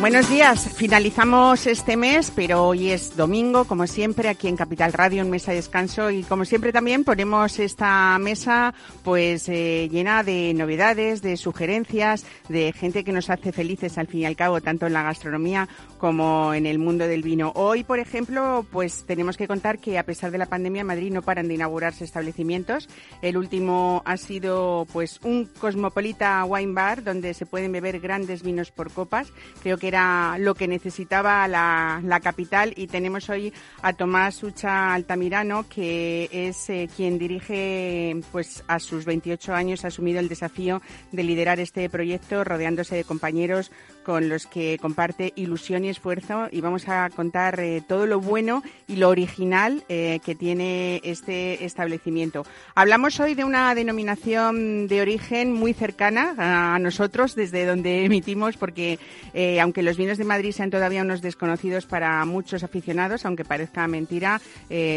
Buenos días, finalizamos este mes, pero hoy es domingo, como siempre, aquí en Capital Radio, en Mesa de Descanso, y como siempre también ponemos esta mesa pues eh, llena de novedades, de sugerencias, de gente que nos hace felices al fin y al cabo, tanto en la gastronomía como en el mundo del vino. Hoy, por ejemplo, pues tenemos que contar que a pesar de la pandemia en Madrid no paran de inaugurarse establecimientos. El último ha sido pues un Cosmopolita Wine Bar donde se pueden beber grandes vinos por copas. Creo que era lo que necesitaba la, capital y tenemos hoy a Tomás Ucha Altamirano, que es eh, quien dirige, pues a sus 28 años, ha asumido el desafío de liderar este proyecto rodeándose de compañeros con los que comparte ilusión y esfuerzo y vamos a contar eh, todo lo bueno y lo original eh, que tiene este establecimiento. Hablamos hoy de una denominación de origen muy cercana a, nosotros desde donde emitimos porque eh, aunque los vinos de Madrid sean todavía unos desconocidos para muchos aficionados, aunque parezca mentira,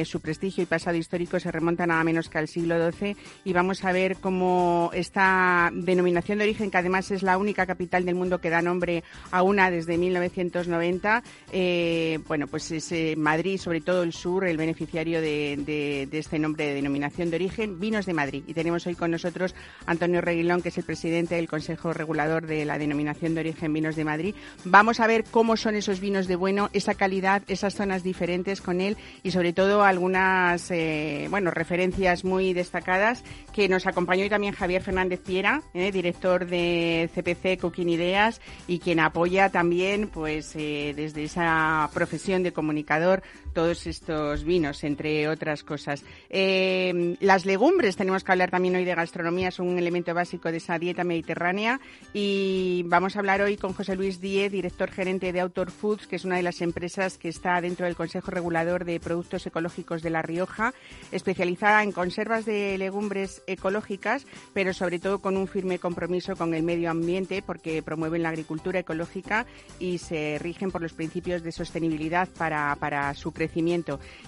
su prestigio y pasado histórico se remonta nada menos que al siglo XII y vamos a ver cómo esta denominación de origen, que además es la única capital del mundo que da nombre a una desde 1990. Eh, bueno, pues es eh, Madrid, sobre todo el sur, el beneficiario de, este nombre de denominación de origen, Vinos de Madrid. Y tenemos hoy con nosotros Antonio Reguilón, que es el presidente del Consejo Regulador de la denominación de origen Vinos de Madrid. Vamos a ver cómo son esos vinos de bueno, esa calidad, esas zonas diferentes con él y sobre todo algunas, eh, bueno, referencias muy destacadas que nos acompañó hoy también Javier Fernández Piera, director de CPC Cooking Ideas y quien apoya también, pues, eh, desde esa profesión de comunicador, todos estos vinos, entre otras cosas. Eh, las legumbres, tenemos que hablar también hoy de gastronomía, son un elemento básico de esa dieta mediterránea y vamos a hablar hoy con José Luis Díez, director gerente de Outdoor Foods, que es una de las empresas que está dentro del Consejo Regulador de Productos Ecológicos de La Rioja, especializada en conservas de legumbres ecológicas, pero sobre todo con un firme compromiso con el medio ambiente porque promueven la agricultura ecológica y se rigen por los principios de sostenibilidad para, para su crecimiento.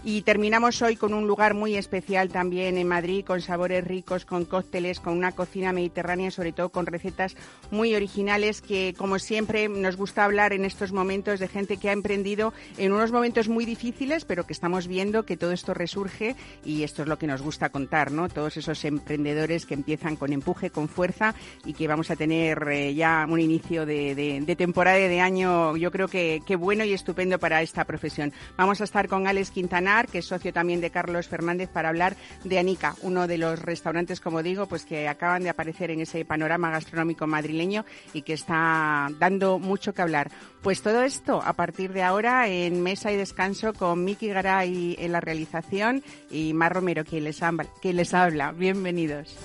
Y terminamos hoy con un lugar muy especial también en Madrid, con sabores ricos, con cócteles, con una cocina mediterránea, sobre todo con recetas muy originales que, como siempre, nos gusta hablar en estos momentos de gente que ha emprendido en unos momentos muy difíciles, pero que estamos viendo que todo esto resurge y esto es lo que nos gusta contar, ¿no? Todos esos emprendedores que empiezan con empuje, con fuerza y que vamos a tener eh, ya un inicio de, temporada de año, yo creo que, que bueno y estupendo para esta profesión. Vamos a estar con Alex Quintanar, que es socio también de Carlos Fernández, para hablar de Anica, uno de los restaurantes, como digo, pues que acaban de aparecer en ese panorama gastronómico madrileño y que está dando mucho que hablar. Pues todo esto a partir de ahora en Mesa y Descanso con Miki Garay en la realización y Mar Romero. Quien les habla. Bienvenidos.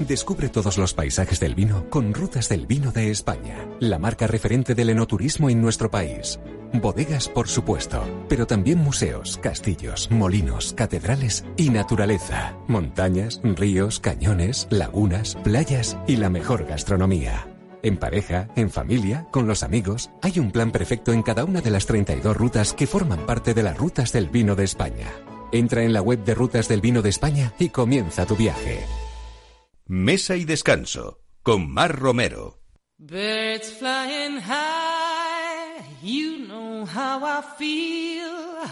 Descubre todos los paisajes del vino con Rutas del Vino de España, la marca referente del enoturismo en nuestro país. Bodegas, por supuesto, pero también museos, castillos, molinos, catedrales y naturaleza. Montañas, ríos, cañones, lagunas, playas y la mejor gastronomía. En pareja, en familia, con los amigos, hay un plan perfecto en cada una de las 32 rutas que forman parte de las Rutas del Vino de España. Entra en la web de Rutas del Vino de España y comienza tu viaje. Mesa y Descanso con Mar Romero. Birds flying high, you know how I feel.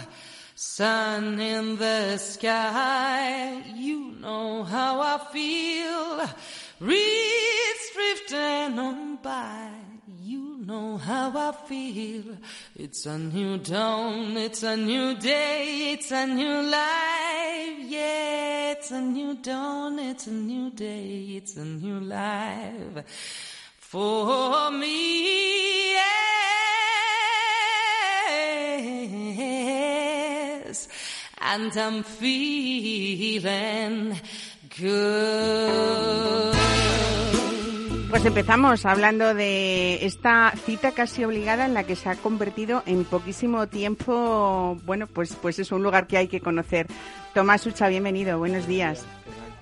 Sun in the sky, you know how I feel. Reeds drifting on by know how I feel. It's a new dawn, it's a new day, it's a new life. Yeah, it's a new dawn, it's a new day, it's a new life for me. Yes, and I'm feeling good. Pues empezamos hablando de esta cita casi obligada en la que se ha convertido en poquísimo tiempo, bueno, pues, pues es un lugar que hay que conocer. Tomás Ucha, bienvenido, buenos días.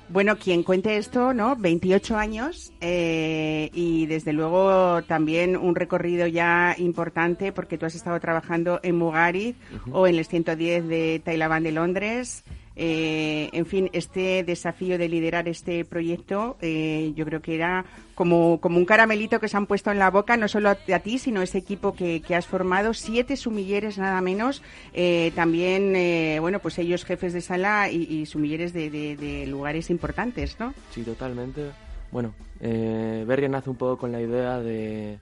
Bueno, quien cuente esto, ¿no? 28 años eh, y desde luego también un recorrido ya importante porque tú has estado trabajando en Mugaritz o en el 110 de Tailandia de Londres. Eh, en fin, este desafío de liderar este proyecto, eh, yo creo que era como, como un caramelito que se han puesto en la boca, no solo a, a ti, sino ese equipo que, has formado, siete sumilleres nada menos, eh, también, eh, bueno, pues ellos jefes de sala y, sumilleres de, lugares importantes, ¿no? Sí, totalmente. Bueno, eh, Berria nace un poco con la idea de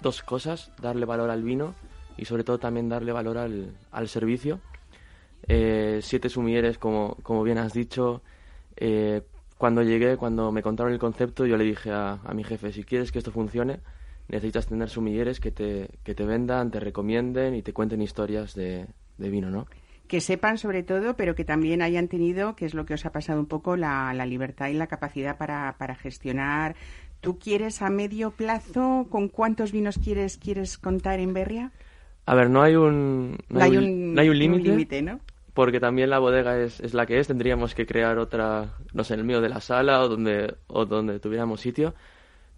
dos cosas, darle valor al vino y sobre todo también darle valor al, al servicio eh, siete sumilleres, como, como bien has dicho. Eh, cuando llegué, cuando me contaron el concepto, yo le dije a, a, mi jefe, si quieres que esto funcione, necesitas tener sumilleres que te, que te vendan, te recomienden y te cuenten historias de, de vino, ¿no? que sepan sobre todo, pero que también hayan tenido, que es lo que os ha pasado un poco, la, la libertad y la capacidad para, para, gestionar. ¿Tú quieres a medio plazo? ¿Con cuántos vinos quieres, quieres contar en Berria? A ver, no hay un, no hay un, no hay un límite. ¿no? porque también la bodega es, es, la que es, tendríamos que crear otra, no sé, en el medio de la sala o donde, o donde tuviéramos sitio,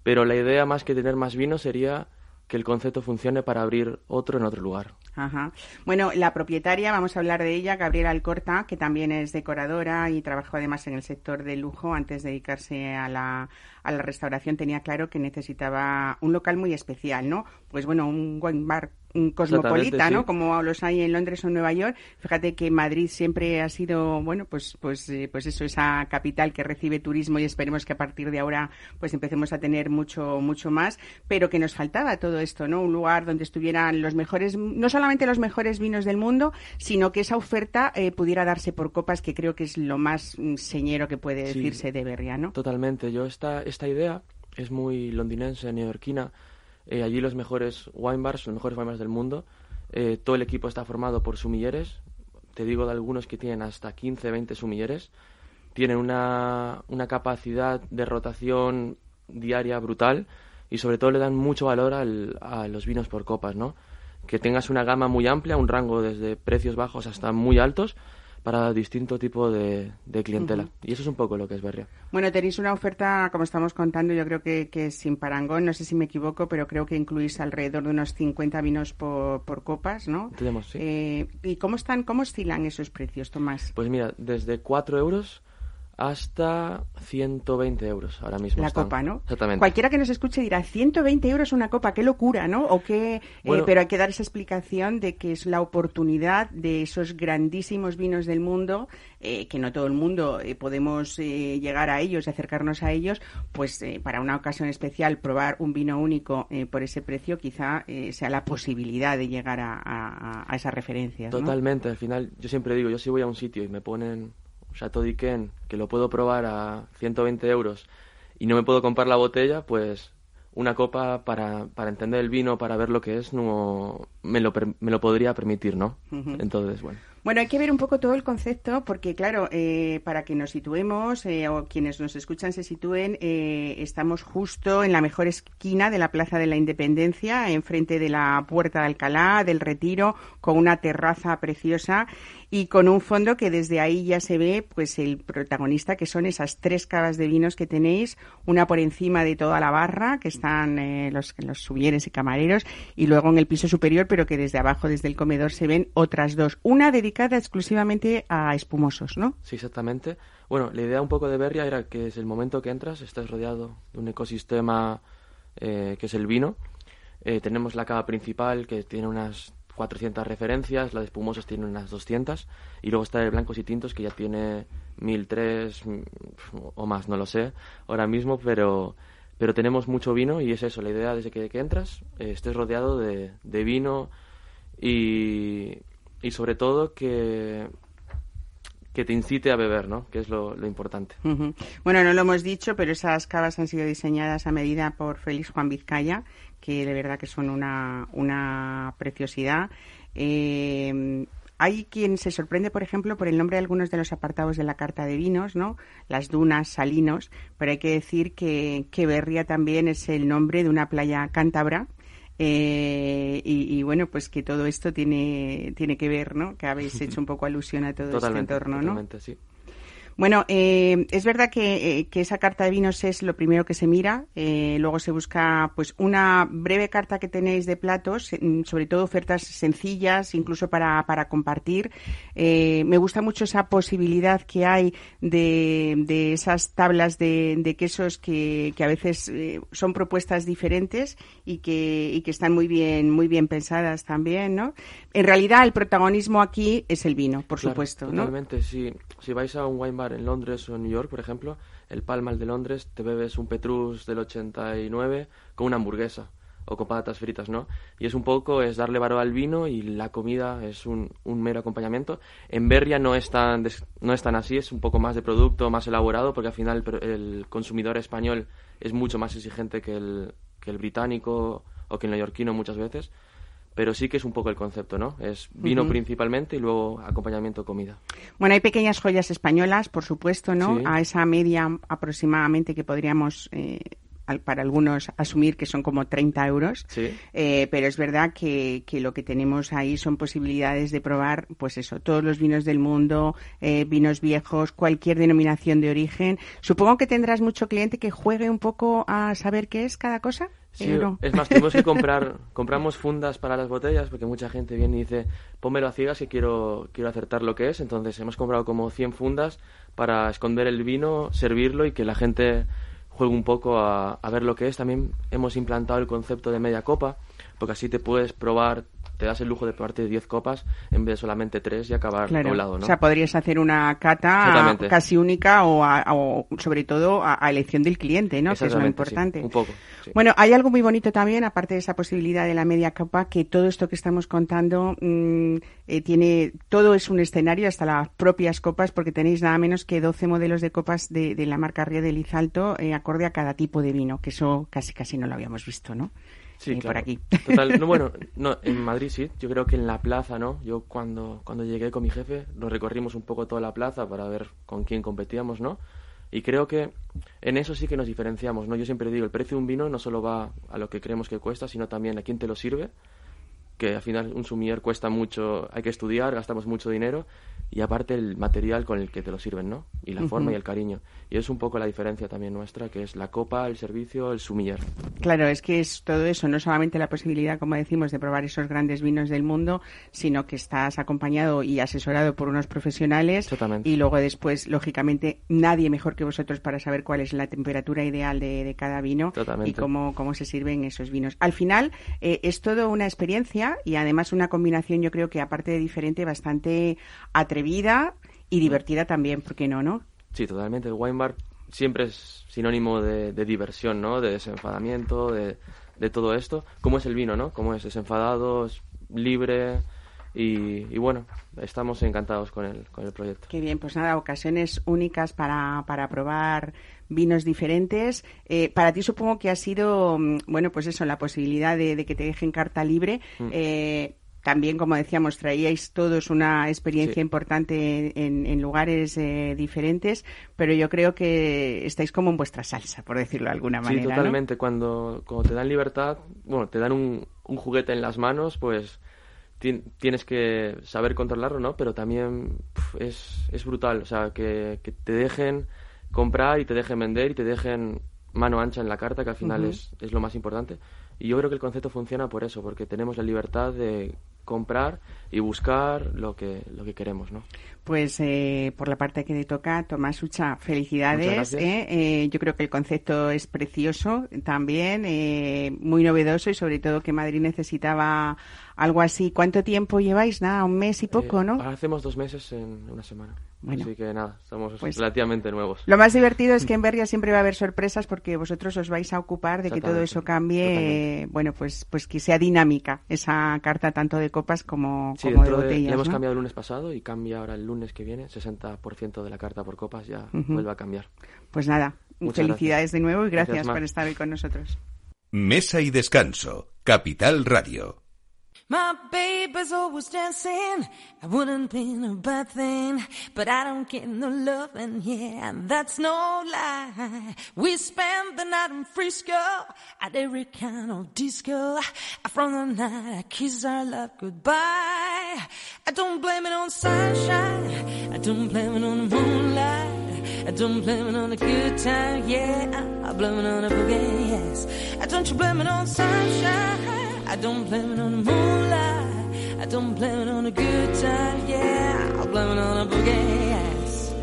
pero la idea más que tener más vino sería que el concepto funcione para abrir otro en otro lugar. Ajá. Bueno, la propietaria, vamos a hablar de ella, Gabriela Alcorta, que también es decoradora y trabajó además en el sector del lujo antes de dedicarse a la, a la restauración. Tenía claro que necesitaba un local muy especial, ¿no? Pues bueno, un wine bar un cosmopolita, ¿no? Sí. Como los hay en Londres o en Nueva York. Fíjate que Madrid siempre ha sido, bueno, pues, pues, eh, pues eso, esa capital que recibe turismo y esperemos que a partir de ahora, pues empecemos a tener mucho, mucho más. Pero que nos faltaba todo esto, ¿no? Un lugar donde estuvieran los mejores, no solamente los mejores vinos del mundo, sino que esa oferta eh, pudiera darse por copas, que creo que es lo más mm, señero que puede decirse sí, de Berria, ¿no? Totalmente. Yo esta, esta idea es muy londinense, neoyorquina eh, allí los mejores wine bars, los mejores wine bars del mundo. Eh, todo el equipo está formado por sumilleres. Te digo de algunos que tienen hasta 15, 20 sumilleres. Tienen una, una capacidad de rotación diaria brutal y sobre todo le dan mucho valor al, a los vinos por copas, ¿no? Que tengas una gama muy amplia, un rango desde precios bajos hasta muy altos para distinto tipo de, de clientela. Uh -huh. Y eso es un poco lo que es Berria. Bueno, tenéis una oferta, como estamos contando, yo creo que, que, es sin parangón, no sé si me equivoco, pero creo que incluís alrededor de unos 50 vinos por, por copas, ¿no? Tenemos, sí. Eh, ¿Y cómo están, cómo oscilan esos precios, Tomás? Pues mira, desde 4 euros hasta 120 euros ahora mismo. La están. copa, ¿no? Exactamente. Cualquiera que nos escuche dirá, 120 euros una copa, qué locura, ¿no? O qué, bueno, eh, pero hay que dar esa explicación de que es la oportunidad de esos grandísimos vinos del mundo, eh, que no todo el mundo eh, podemos eh, llegar a ellos y acercarnos a ellos, pues eh, para una ocasión especial probar un vino único eh, por ese precio quizá sea la posibilidad de llegar a, a, a esas referencias. Totalmente, ¿no? al final yo siempre digo, yo si voy a un sitio y me ponen Chateau d'Yquem, que lo puedo probar a 120 euros y no me puedo comprar la botella, pues una copa para, para entender el vino, para ver lo que es, no me lo, me lo podría permitir, ¿no? Uh -huh. Entonces, bueno. Bueno, hay que ver un poco todo el concepto porque, claro, eh, para que nos situemos eh, o quienes nos escuchan se sitúen, eh, estamos justo en la mejor esquina de la Plaza de la Independencia, enfrente de la Puerta de Alcalá, del Retiro, con una terraza preciosa y con un fondo que desde ahí ya se ve pues el protagonista que son esas tres cavas de vinos que tenéis, una por encima de toda la barra que están eh, los, los y camareros y luego en el piso superior pero que desde abajo, desde el comedor se ven otras dos, una dedicada exclusivamente a espumosos, ¿no? Sí, exactamente. Bueno, la idea un poco de Berria era que es el momento que entras, estás rodeado de un ecosistema eh, que es el vino. Eh, tenemos la cava principal que tiene unas 400 referencias, la de espumosos tiene unas 200 y luego está el blancos y tintos que ya tiene 1003 o más, no lo sé ahora mismo, pero pero tenemos mucho vino y es eso, la idea desde que, entras estés rodeado de, de vino y, y, sobre todo que que te incite a beber, ¿no? Que es lo, importante. Bueno, no lo hemos dicho, pero esas cavas han sido diseñadas a medida por Félix Juan Vizcaya, que de verdad que son una, una preciosidad. Eh, Hay quien se sorprende, por ejemplo, por el nombre de algunos de los apartados de la carta de vinos, ¿no? Las dunas, salinos, pero hay que decir que, que Berria también es el nombre de una playa cántabra eh, y, bueno, pues que todo esto tiene, tiene que ver, ¿no? Que habéis hecho un poco alusión a todo este entorno, ¿no? Sí. Bueno, eh, es verdad que, eh, que, esa carta de vinos es lo primero que se mira. Eh, luego se busca, pues, una breve carta que tenéis de platos, mm, sobre todo ofertas sencillas, incluso para, para compartir. me gusta mucho esa posibilidad que hay de, de esas tablas de, de quesos que, que, a veces son propuestas diferentes y que, y que están muy bien, muy bien pensadas también, ¿no? En realidad, el protagonismo aquí es el vino, por supuesto, ¿no? Totalmente. Si, si vais a un wine bar en Londres o en New York, por ejemplo, el Palmal de Londres, te bebes un Petrus del 89 con una hamburguesa o con patatas fritas, ¿no? Y es un poco, es darle valor al vino y la comida es un, un mero acompañamiento. En Berria no es, tan, no es así, es un poco más de producto, más elaborado, porque al final el, consumidor español es mucho más exigente que el, que el británico o que el neoyorquino muchas veces pero sí que es un poco el concepto, ¿no? Es vino principalmente y luego acompañamiento comida. Bueno, hay pequeñas joyas españolas, por supuesto, ¿no? A esa media aproximadamente que podríamos eh, para algunos asumir que son como 30 euros, sí. eh, pero es verdad que, que, lo que tenemos ahí son posibilidades de probar, pues eso, todos los vinos del mundo, eh, vinos viejos, cualquier denominación de origen. Supongo que tendrás mucho cliente que juegue un poco a saber qué es cada cosa. Sí, es más, tenemos que comprar, compramos fundas para las botellas porque mucha gente viene y dice, pónmelo a ciegas que quiero, quiero acertar lo que es. Entonces hemos comprado como 100 fundas para esconder el vino, servirlo y que la gente juegue un poco a, a ver lo que es. También hemos implantado el concepto de media copa porque así te puedes probar te das el lujo de probarte 10 copas en vez de solamente 3 y acabar claro. doblado, ¿no? O sea, podrías hacer una cata casi única o, o sobre todo a, a, elección del cliente, ¿no? Que es lo importante. Sí, un poco. Sí. Bueno, hay algo muy bonito también, aparte de esa posibilidad de la media copa, que todo esto que estamos contando mmm, eh, tiene, todo es un escenario, hasta las propias copas, porque tenéis nada menos que 12 modelos de copas de, de la marca Ría de Lizalto, eh, acorde a cada tipo de vino, que eso casi casi no lo habíamos visto, ¿no? Sí, claro. por aquí. Total, no, bueno, no, en Madrid sí, yo creo que en la plaza, ¿no? Yo cuando, cuando llegué con mi jefe, nos recorrimos un poco toda la plaza para ver con quién competíamos, ¿no? Y creo que en eso sí que nos diferenciamos, ¿no? Yo siempre digo, el precio de un vino no solo va a lo que creemos que cuesta, sino también a quién te lo sirve, que al final un sumier cuesta mucho, hay que estudiar, gastamos mucho dinero, y aparte el material con el que te lo sirven, ¿no? Y la uh -huh. forma y el cariño. Y es un poco la diferencia también nuestra, que es la copa, el servicio, el sumiller. Claro, es que es todo eso, no solamente la posibilidad, como decimos, de probar esos grandes vinos del mundo, sino que estás acompañado y asesorado por unos profesionales. Totalmente. Y luego después, lógicamente, nadie mejor que vosotros para saber cuál es la temperatura ideal de, de cada vino Totalmente. y cómo, cómo se sirven esos vinos. Al final, eh, es todo una experiencia y además una combinación, yo creo que aparte de diferente, bastante atrevida atrevida y divertida también, ¿por qué no, no? Sí, totalmente. El wine bar siempre es sinónimo de, de diversión, ¿no? De desenfadamiento, de, de, todo esto. ¿Cómo es el vino, no? ¿Cómo es desenfadado, es libre y, y, bueno, estamos encantados con el, con el proyecto. Qué bien, pues nada, ocasiones únicas para, para probar vinos diferentes. Eh, para ti supongo que ha sido, mm, bueno, pues eso, la posibilidad de, de que te dejen carta libre. Mm. Eh, también, como decíamos, traíais todos una experiencia sí. importante en, en lugares eh, diferentes, pero yo creo que estáis como en vuestra salsa, por decirlo de alguna manera. Sí, totalmente. ¿no? Cuando, cuando te dan libertad, bueno, te dan un, un juguete en las manos, pues tienes que saber controlarlo, ¿no? Pero también es, es brutal, o sea, que, que, te dejen comprar y te dejen vender y te dejen mano ancha en la carta, que al final uh -huh. es, es lo más importante. Y yo creo que el concepto funciona por eso, porque tenemos la libertad de comprar y buscar lo que, lo que queremos, ¿no? Pues eh, por la parte que le toca, Tomás Ucha, felicidades. ¿eh? Eh, yo creo que el concepto es precioso también, eh, muy novedoso y sobre todo que Madrid necesitaba algo así. ¿Cuánto tiempo lleváis? Nada, un mes y poco, ¿no? Ahora hacemos dos meses en una semana. Bueno, Así que nada, estamos pues, relativamente nuevos. Lo más divertido es que en Berria siempre va a haber sorpresas porque vosotros os vais a ocupar de que todo eso cambie, bueno, pues pues que sea dinámica esa carta tanto de copas como, sí, como de botellas. De, le hemos ¿no? cambiado el lunes pasado y cambia ahora el lunes que viene, 60% de la carta por copas ya uh -huh. vuelve a cambiar. Pues nada, Muchas felicidades gracias. de nuevo y gracias, gracias por estar hoy con nosotros. Mesa y descanso, Capital Radio. My baby's always dancing. I wouldn't be a bad thing, but I don't get no loving, yeah, that's no lie. We spend the night in Frisco at every kind of disco. From the night I kiss our love goodbye. I don't blame it on sunshine. I don't blame it on the moonlight. I don't blame it on the good time, yeah. I blame it on the boogie, yes. I don't you blame it on sunshine. I don't blame it on the moonlight. I don't blame it on a good time, yeah. I blame it on a boogie, yes.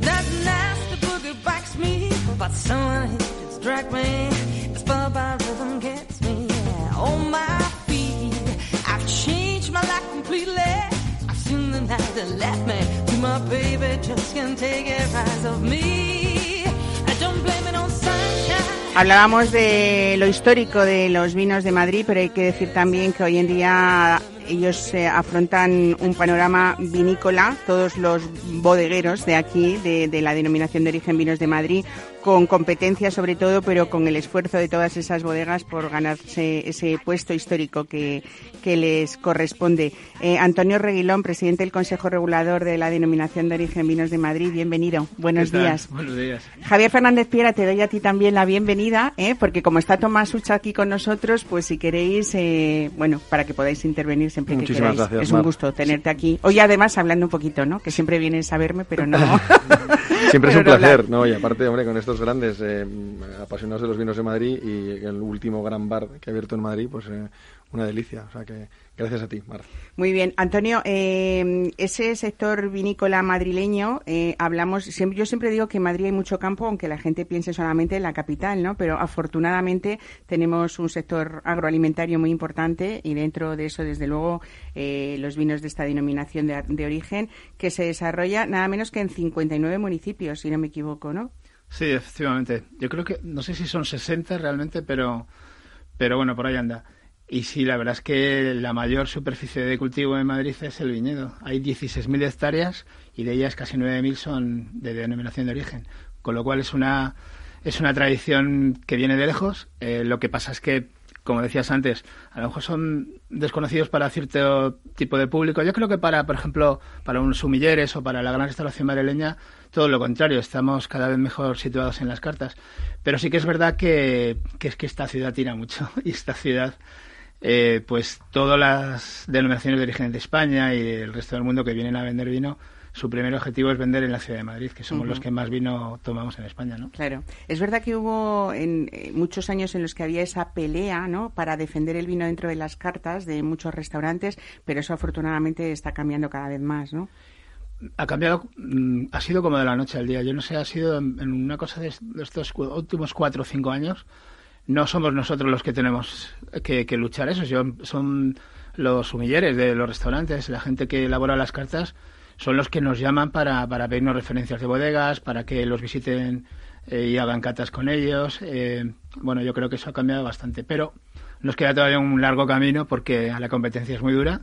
That nasty boogie bites me, but someone just drag me. This by rhythm gets my life completely. I've seen the night that left me. To my baby, just can't take it rise of me. I don't blame it on sunshine. Hablábamos de lo histórico de los vinos de Madrid, pero hay que decir también que hoy en día ellos eh, afrontan un panorama vinícola, todos los bodegueros de aquí, de, de, la denominación de origen Vinos de Madrid, con competencia sobre todo, pero con el esfuerzo de todas esas bodegas por ganarse ese puesto histórico que, que les corresponde. Eh, Antonio Reguilón, presidente del Consejo Regulador de la denominación de origen Vinos de Madrid, bienvenido. Buenos días. Buenos días. Javier Fernández Piera, te doy a ti también la bienvenida, ¿eh? porque como está Tomás Ucha aquí con nosotros, pues si queréis, eh, bueno, para que podáis intervenir siempre Muchísimas gracias, es un gusto tenerte aquí. Hoy además hablando un poquito, ¿no? Que siempre vienes a verme, pero no. Siempre es un no hablar. placer, ¿no? Y aparte, hombre, con estos grandes eh, apasionados de los vinos de Madrid y el último gran bar que ha abierto en Madrid, pues eh, una delicia. O sea que gracias a ti, Mar. Muy bien, Antonio, eh, ese sector vinícola madrileño, eh, hablamos, siempre, yo siempre digo que en Madrid hay mucho campo, aunque la gente piense solamente en la capital, ¿no? Pero afortunadamente tenemos un sector agroalimentario muy importante y dentro de eso, desde luego, eh, los vinos de esta denominación de, de origen que se desarrolla nada menos que en 59 municipios, si no me equivoco, ¿no? Sí, efectivamente. Yo creo que, no sé si son 60 realmente, pero, pero bueno, por ahí anda. Y sí, la verdad es que la mayor superficie de cultivo en Madrid es el viñedo. Hay 16.000 hectáreas y de ellas casi 9.000 son de denominación de origen. Con lo cual es una, es una tradición que viene de lejos. Eh, lo que pasa es que, como decías antes, a lo mejor son desconocidos para cierto tipo de público. Yo creo que para, por ejemplo, para unos sumilleres o para la gran restauración madrileña, todo lo contrario, estamos cada vez mejor situados en las cartas. Pero sí que es verdad que, que es que esta ciudad tira mucho y esta ciudad eh, pues todas las denominaciones de origen de España y del resto del mundo que vienen a vender vino, su primer objetivo es vender en la ciudad de Madrid, que somos los que más vino tomamos en España, ¿no? Claro. Es verdad que hubo en, eh, muchos años en los que había esa pelea, ¿no? Para defender el vino dentro de las cartas de muchos restaurantes, pero eso afortunadamente está cambiando cada vez más, ¿no? Ha cambiado, mm, ha sido como de la noche al día. Yo no sé, ha sido en una cosa de est- de estos últimos cuatro o cinco años. No somos nosotros los que tenemos que, que luchar eso, son, los sumilleres de los restaurantes, la gente que elabora las cartas, son los que nos llaman para, para pedirnos referencias de bodegas, para que los visiten eh, y hagan catas con ellos. Eh, bueno, yo creo que eso ha cambiado bastante, pero nos queda todavía un largo camino porque la competencia es muy dura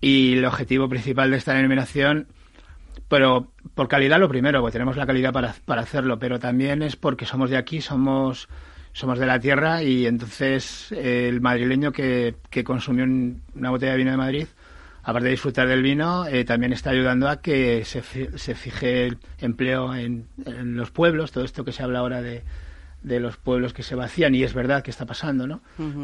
y el objetivo principal de esta denominación pero por calidad lo primero, porque tenemos la calidad para, para hacerlo, pero también es porque somos de aquí, somos somos de la tierra y entonces eh, el madrileño que, que consumió un- una botella de vino de Madrid, aparte de disfrutar del vino, eh, también está ayudando a que se, se fije el empleo en los pueblos, todo esto que se habla ahora de, de los pueblos que se vacían, y es verdad que está pasando, ¿no?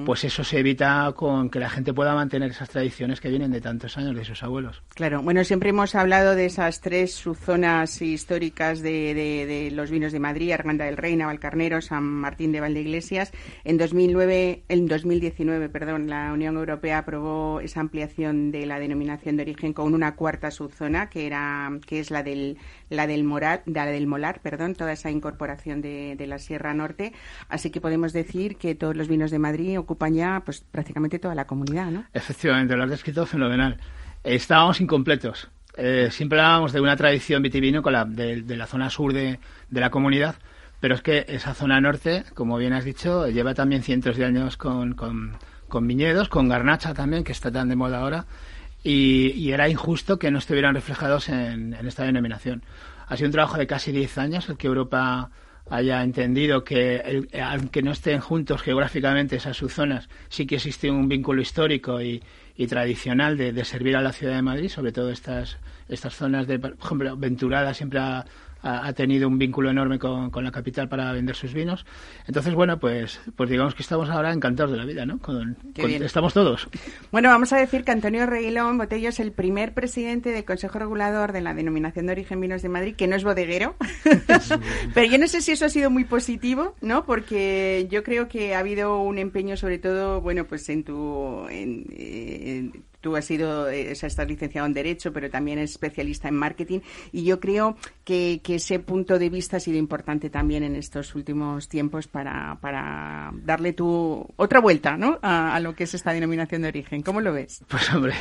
Pues eso se evita con que la gente pueda mantener esas tradiciones que vienen de tantos años de sus abuelos. Claro, bueno, siempre hemos hablado de esas tres subzonas históricas de, de- de los vinos de Madrid, Arganda del Rey, Navalcarnero, San Martín de Valdeiglesias. En 2009, en 2019, perdón, la Unión Europea aprobó esa ampliación de la denominación de origen con una cuarta subzona, que era que es la del la del Moral, la del Molar, perdón, toda esa incorporación de, de la Sierra Norte. Así que podemos decir que todos los vinos de Madrid ocupan ya, pues, prácticamente toda la comunidad, ¿no? Efectivamente, lo has descrito fenomenal. Estábamos incompletos. Eh, siempre hablábamos de una tradición vitivinícola de, de la zona sur de, de la comunidad, pero es que esa zona norte, como bien has dicho, lleva también cientos de años con, con- con viñedos, con garnacha también, que está tan de moda ahora, y, y era injusto que no estuvieran reflejados en, en esta denominación. Ha sido un trabajo de casi 10 años el que Europa haya entendido que, aunque no estén juntos geográficamente esas subzonas, sí que existe un vínculo histórico y, tradicional de, servir a la ciudad de Madrid, sobre todo estas, estas zonas de, por ejemplo, Venturada siempre ha, ha, tenido un vínculo enorme con, con, la capital para vender sus vinos. Entonces, bueno, pues, pues digamos que estamos ahora encantados de la vida, ¿no? Con, estamos todos. Bueno, vamos a decir que Antonio Reguilón Botello es el primer presidente del Consejo Regulador de la Denominación de Origen Vinos de Madrid, que no es bodeguero. Pero yo no sé si eso ha sido muy positivo, ¿no? Porque yo creo que ha habido un empeño, sobre todo, bueno, pues en tu... en, Tú has sido, eh, estás licenciado en Derecho, pero también es especialista en marketing. Y yo creo que, ese punto de vista ha sido importante también en estos últimos tiempos para, para darle tu otra vuelta ¿no? a, lo que es esta denominación de origen. ¿Cómo lo ves? Pues hombre,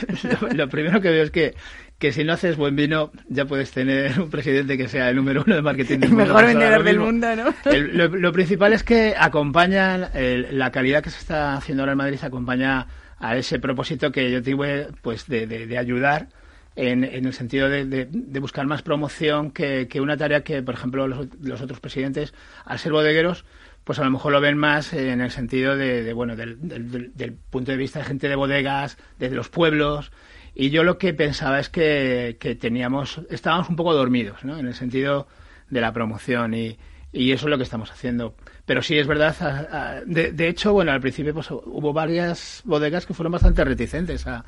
lo, primero que veo es que, que si no haces buen vino, ya puedes tener un presidente que sea el número uno de marketing del el mejor vendedor del mundo, ¿no? lo, principal es que acompaña la calidad que se está haciendo ahora en Madrid, acompaña a ese propósito que yo tuve pues de, de, ayudar en, en, el sentido de, de, buscar más promoción que, que, una tarea que, por ejemplo, los, los, otros presidentes, al ser bodegueros, pues a lo mejor lo ven más en el sentido de, bueno, del, del, del, punto de vista de gente de bodegas, desde los pueblos. Y yo lo que pensaba es que, que teníamos, estábamos un poco dormidos, ¿no? En el sentido de la promoción y, y eso es lo que estamos haciendo. Pero sí es verdad, de, hecho, bueno, al principio pues, hubo varias bodegas que fueron bastante reticentes a,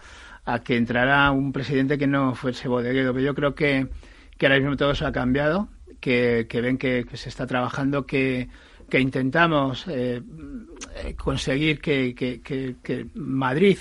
que entrara un presidente que no fuese bodeguero. Pero yo creo que, que ahora mismo todo eso ha cambiado, que, ven que, se está trabajando, que, intentamos eh, conseguir que, Madrid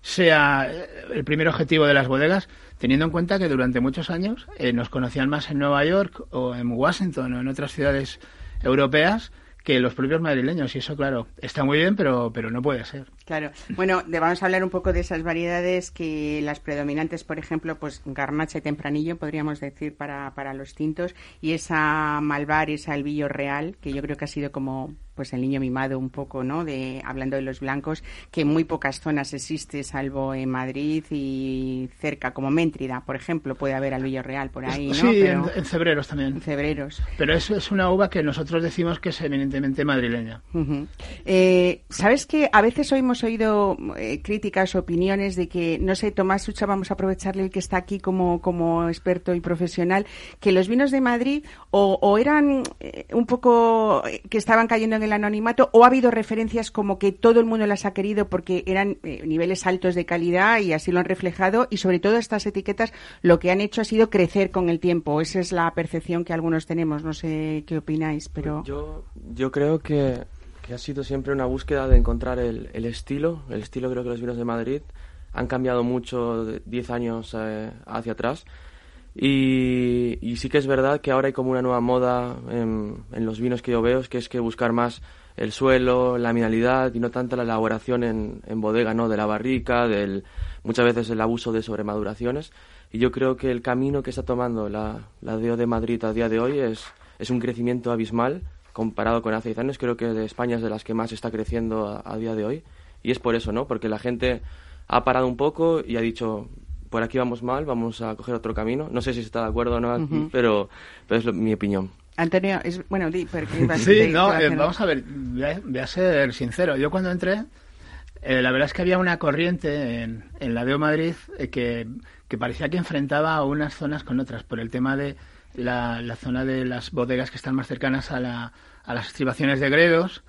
sea el primer objetivo de las bodegas, teniendo en cuenta que durante muchos años eh, nos conocían más en Nueva York o en Washington o en otras ciudades europeas que los propios madrileños. Y eso, claro, está muy bien, pero, pero no puede ser. Claro. Bueno, vamos a hablar un poco de esas variedades que las predominantes, por ejemplo, pues garnacha y tempranillo, podríamos decir, para, para los tintos, y esa malvar, esa albillo real, que yo creo que ha sido como pues el niño mimado un poco, ¿no? De hablando de los blancos, que en muy pocas zonas existe, salvo en Madrid y cerca, como Méntrida, por ejemplo, puede haber albillo real por ahí, ¿no? Sí, en, cebreros también. En cebreros. Pero eso es una uva que nosotros decimos que es eminentemente madrileña. Eh, ¿Sabes que a veces hemos oído eh, críticas, opiniones de que, no sé, Tomás Sucha, vamos a aprovecharle el que está aquí como, como experto y profesional, que los vinos de Madrid o, eran eh, un poco que estaban cayendo en el anonimato o ha habido referencias como que todo el mundo las ha querido porque eran eh, niveles altos de calidad y así lo han reflejado y sobre todo estas etiquetas lo que han hecho ha sido crecer con el tiempo. Esa es la percepción que algunos tenemos. No sé qué opináis, pero... Yo, yo creo que, ha sido siempre una búsqueda de encontrar el, estilo. El estilo creo que los vinos de Madrid han cambiado mucho de 10 años eh, hacia atrás y, sí que es verdad que ahora hay como una nueva moda en, los vinos que yo veo, que es que buscar más el suelo, la mineralidad y no tanto la elaboración en, bodega, ¿no? De la barrica, del, muchas veces el abuso de sobremaduraciones. Y yo creo que el camino que está tomando la, la DEO de Madrid a día de hoy es, es un crecimiento abismal comparado con hace 10 años. Creo que España es de las que más está creciendo a, a día de hoy. Y es por eso, ¿no? Porque la gente ha parado un poco y ha dicho, por aquí vamos mal, vamos a coger otro camino. No sé si está de acuerdo o no aquí, pero, pero es mi opinión. Antonio, es, bueno, di, Sí, no, eh, vamos a ver, voy a, ser sincero. Yo cuando entré, eh, la verdad es que había una corriente en, en la DEO Madrid eh, que, que, parecía que enfrentaba unas zonas con otras por el tema de la, la zona de las bodegas que están más cercanas a, la, a las estribaciones de Gredos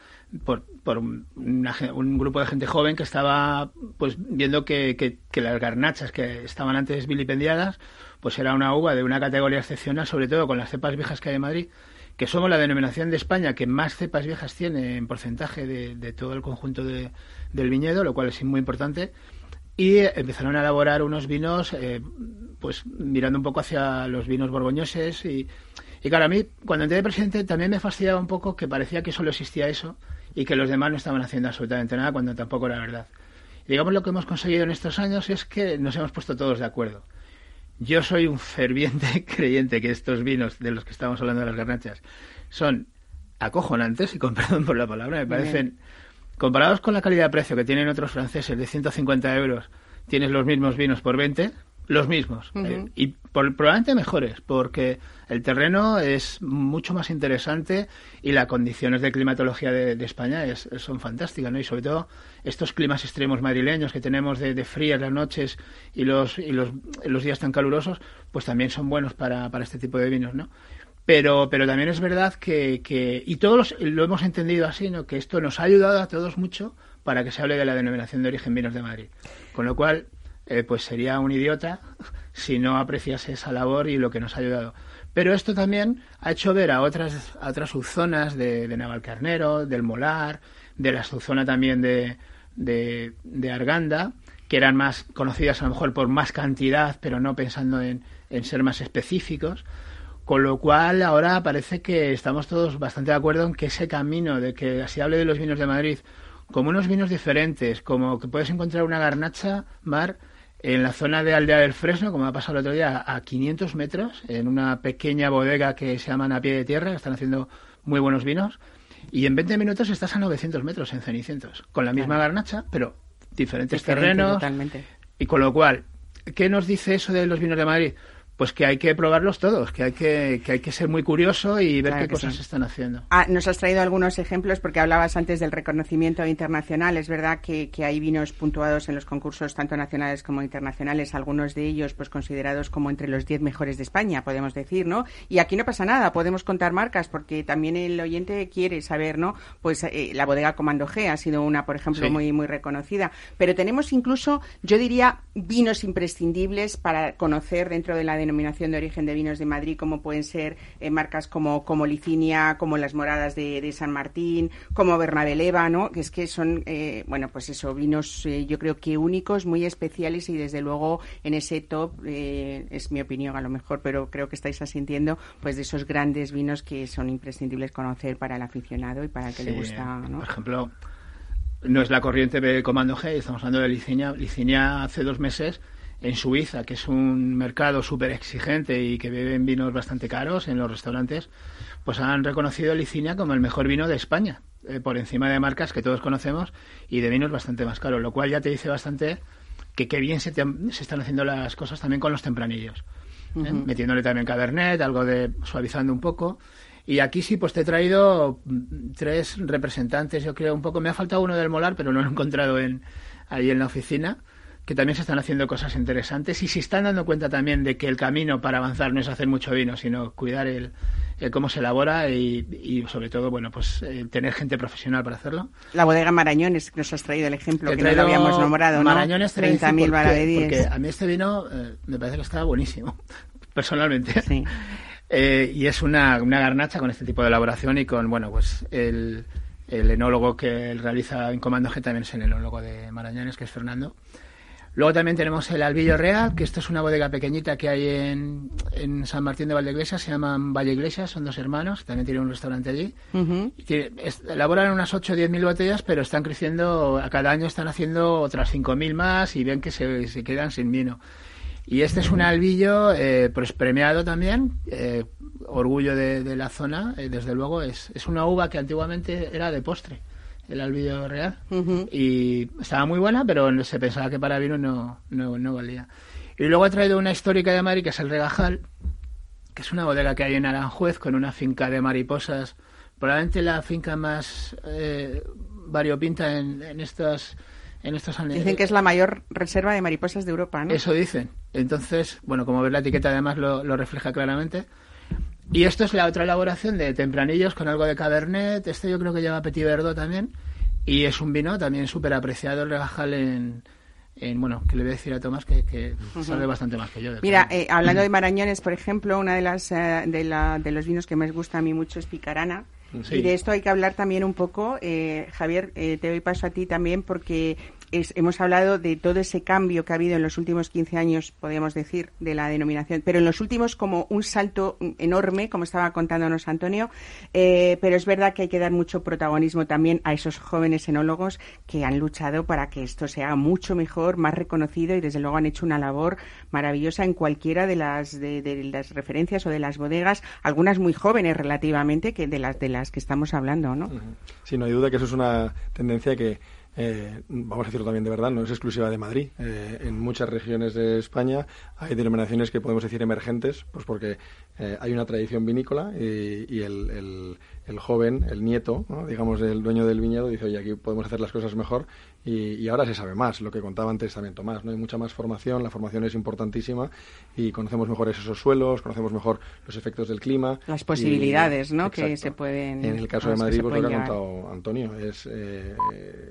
por, por un grupo de gente joven que estaba pues viendo que, las garnachas que estaban antes vilipendiadas pues era una uva de una categoría excepcional sobre todo con las cepas viejas que hay en Madrid que somos la denominación de España que más cepas viejas tiene en porcentaje de, todo el conjunto de, del viñedo lo cual es muy importante. Y empezaron a elaborar unos vinos eh, pues mirando un poco hacia los vinos borgoñoses y, y claro, a mí cuando entré de presidente también me fastidiaba un poco que parecía que solo existía eso y que los demás no estaban haciendo absolutamente nada cuando tampoco era verdad. digamos lo que hemos conseguido en estos años es que nos hemos puesto todos de acuerdo. Yo soy un ferviente creyente que estos vinos de los que estamos hablando de las garnachas son acojonantes, y con perdón por la palabra, me parecen, comparados con la calidad de precio que tienen otros franceses de 150 euros, tienes los mismos vinos por 20, Los mismos. Eh, y probablemente mejores, porque el terreno es mucho más interesante y las condiciones de climatología de, España es, son fantásticas, ¿no? Y sobre todo estos climas extremos madrileños que tenemos de, frías las noches y los, y los, los, días tan calurosos, pues también son buenos para, para este tipo de vinos, ¿no? Pero, pero también es verdad que, que y todos lo hemos entendido así, ¿no? Que esto nos ha ayudado a todos mucho para que se hable de la denominación de origen vinos de Madrid. Con lo cual, eh, pues sería un idiota si no apreciase esa labor y lo que nos ha ayudado. Pero esto también ha hecho ver a otras, a otras subzonas de, de Navalcarnero, del Molar, de la subzona también de, de, Arganda, que eran más conocidas a lo mejor por más cantidad, pero no pensando en, en ser más específicos. Con lo cual ahora parece que estamos todos bastante de acuerdo en que ese camino de que se hable de los vinos de Madrid como unos vinos diferentes, como que puedes encontrar una garnacha, mar, en la zona de Aldea del Fresno, como ha pasado el otro día, a 500 metros, en una pequeña bodega que se llaman a pie de tierra, están haciendo muy buenos vinos, y en 20 minutos estás a 900 metros en Cenicientos, con la misma garnacha, pero diferentes terrenos. Y con lo cual, ¿qué nos dice eso de los vinos de Madrid? Pues que hay que probarlos todos, que hay que, que hay que ser muy curioso y ver qué cosas se están haciendo. Ah, nos has traído algunos ejemplos porque hablabas antes del reconocimiento internacional. Es verdad que, que, hay vinos puntuados en los concursos tanto nacionales como internacionales, algunos de ellos pues considerados como entre los 10 mejores de España, podemos decir, ¿no? Y aquí no pasa nada, podemos contar marcas porque también el oyente quiere saber, ¿no? Pues eh, la bodega Comando G ha sido una, por ejemplo, muy muy reconocida, pero tenemos incluso, yo diría, vinos imprescindibles para conocer dentro de la denominación de origen de vinos de Madrid, como pueden ser eh, marcas como, como Licinia, como las Moradas de, San Martín, como Bernabeleva, ¿no? Que es que son, eh, bueno, pues eso, vinos eh, yo creo que únicos, muy especiales y desde luego en ese top, es mi opinión a lo mejor, pero creo que estáis asintiendo, pues de esos grandes vinos que son imprescindibles conocer para el aficionado y para el que le gusta, ¿no? Por ejemplo, no es la corriente de Comando G, estamos hablando de Licinia. Licinia hace dos meses en Suiza, que es un mercado súper exigente y que beben vinos bastante caros en los restaurantes, pues han reconocido Licinia como el mejor vino de España, eh, por encima de marcas que todos conocemos y de vinos bastante más caros, lo cual ya te dice bastante que qué bien se, se están haciendo las cosas también con los tempranillos, ¿eh? metiéndole también cabernet, algo de suavizando un poco. Y aquí sí, pues te he traído mm, tres representantes, yo creo un poco. Me ha faltado uno del molar, pero no lo he encontrado en, ahí en la oficina que también se están haciendo cosas interesantes y se están dando cuenta también de que el camino para avanzar no es hacer mucho vino, sino cuidar el, cómo se elabora y, sobre todo, bueno, pues eh, tener gente profesional para hacerlo. La bodega Marañones, que nos has traído el ejemplo, que no lo habíamos nombrado, ¿no? Marañones 30.000 Maravedíes. Porque a mí este vino eh, me parece que está buenísimo, personalmente. Sí. Eh, y es una, una garnacha con este tipo de elaboración y con, bueno, pues el, el enólogo que realiza en Comando G también es el enólogo de Marañones, que es Fernando. Luego también tenemos el Albillo Real, que esto es una bodega pequeñita que hay en, en San Martín de Valdeiglesias, se llaman Valle Iglesias, son dos hermanos, también tienen un restaurante allí. elaboran unas 8 o 10 mil botellas, pero están creciendo, a cada año están haciendo otras 5 mil más y ven que se, se, quedan sin vino. Y este es un albillo eh, pues premiado también, eh, orgullo de, de, la zona, eh, desde luego es, es una uva que antiguamente era de postre el albillo real. Y estaba muy buena, pero se pensaba que para vino no, no, no valía. Y luego ha traído una histórica de Madrid, que es el Regajal, que es una bodega que hay en Aranjuez, con una finca de mariposas, probablemente la finca más eh, variopinta en, en estos... En estos Dicen que es la mayor reserva de mariposas de Europa, ¿no? Eso dicen. Entonces, bueno, como ves la etiqueta además lo, lo refleja claramente. Y esto es la otra elaboración de tempranillos con algo de cabernet. Este yo creo que lleva Petit Verdot también. Y es un vino también súper apreciado el regajal en, en, bueno, que le voy a decir a Tomás que, sabe bastante más que yo. Mira, eh, hablando de Marañones, por ejemplo, una de las eh, de, la, de los vinos que me gusta a mí mucho es Picarana. Y de esto hay que hablar también un poco. Eh, Javier, te doy paso a ti también porque hemos hablado de todo ese cambio que ha habido en los últimos 15 años, podríamos decir, de la denominación, pero en los últimos como un salto enorme, como estaba contándonos Antonio, eh, pero es verdad que hay que dar mucho protagonismo también a esos jóvenes enólogos que han luchado para que esto sea mucho mejor, más reconocido y desde luego han hecho una labor maravillosa en cualquiera de las, de, las referencias o de las bodegas, algunas muy jóvenes relativamente, que de las, de las que estamos hablando, ¿no? Sí, no hay duda que eso es una tendencia que eh, vamos a decirlo también de verdad, no es exclusiva de Madrid. Eh, en muchas regiones de España hay denominaciones que podemos decir emergentes, pues porque eh, hay una tradición vinícola y, el, el, joven, el nieto, digamos, del dueño del viñedo, dice, oye, aquí podemos hacer las cosas mejor y, ahora se sabe más, lo que contaba antes también Tomás, ¿no? Hay mucha más formación, la formación es importantísima y conocemos mejor esos suelos, conocemos mejor los efectos del clima. Las posibilidades, ¿no? Que se pueden... En el caso de Madrid, pues lo que ha contado Antonio, es eh,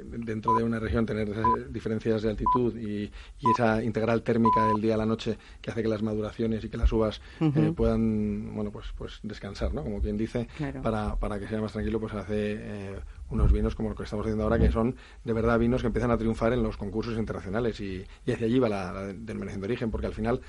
dentro de una región tener diferencias de altitud y, esa integral térmica del día a la noche que hace que las maduraciones y que las uvas eh, puedan, bueno, pues, pues descansar, ¿no? Como quien dice, para, para que sea más tranquilo, pues hace... Eh, unos vinos como lo que estamos haciendo ahora, que son de verdad vinos que empiezan a triunfar en los concursos internacionales y, hacia allí va la, la denominación de origen, porque al final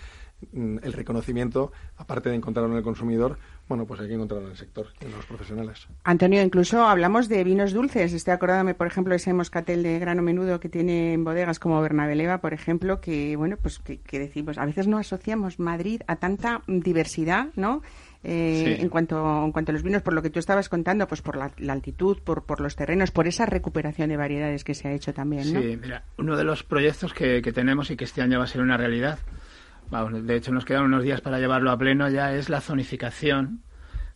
mm, el reconocimiento, aparte de encontrarlo en el consumidor, bueno, pues hay que encontrarlo en el sector, en los profesionales. Antonio, incluso hablamos de vinos dulces. Estoy acordándome, por ejemplo, de ese moscatel de grano menudo que tiene en bodegas como Bernabeleva, por ejemplo, que, bueno, pues que, que decimos, a veces no asociamos Madrid a tanta diversidad, ¿no? Eh, en, cuanto, en cuanto a los vinos, por lo que tú estabas contando, pues por la, altitud, por, por los terrenos, por esa recuperación de variedades que se ha hecho también, ¿no? Sí, mira, uno de los proyectos que, tenemos y que este año va a ser una realidad, vamos, de hecho nos quedan unos días para llevarlo a pleno ya, es la zonificación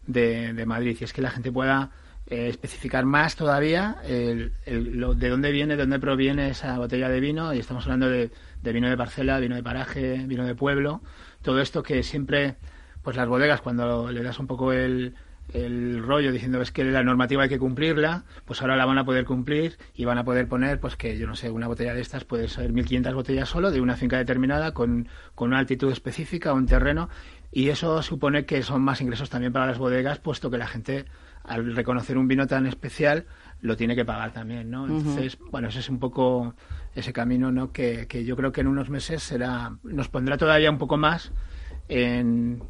de, de Madrid. Y es que la gente pueda eh, especificar más todavía el, de dónde viene, de dónde proviene esa botella de vino. Y estamos hablando de, de vino de parcela, vino de paraje, vino de pueblo. Todo esto que siempre pues las bodegas cuando le das un poco el, el rollo diciendo es que la normativa hay que cumplirla, pues ahora la van a poder cumplir y van a poder poner, pues que yo no sé, una botella de estas puede ser 1.500 botellas solo de una finca determinada con, con una altitud específica, un terreno, y eso supone que son más ingresos también para las bodegas, puesto que la gente, al reconocer un vino tan especial, lo tiene que pagar también, ¿no? Entonces, bueno, ese es un poco ese camino, ¿no? Que, que yo creo que en unos meses será, nos pondrá todavía un poco más en,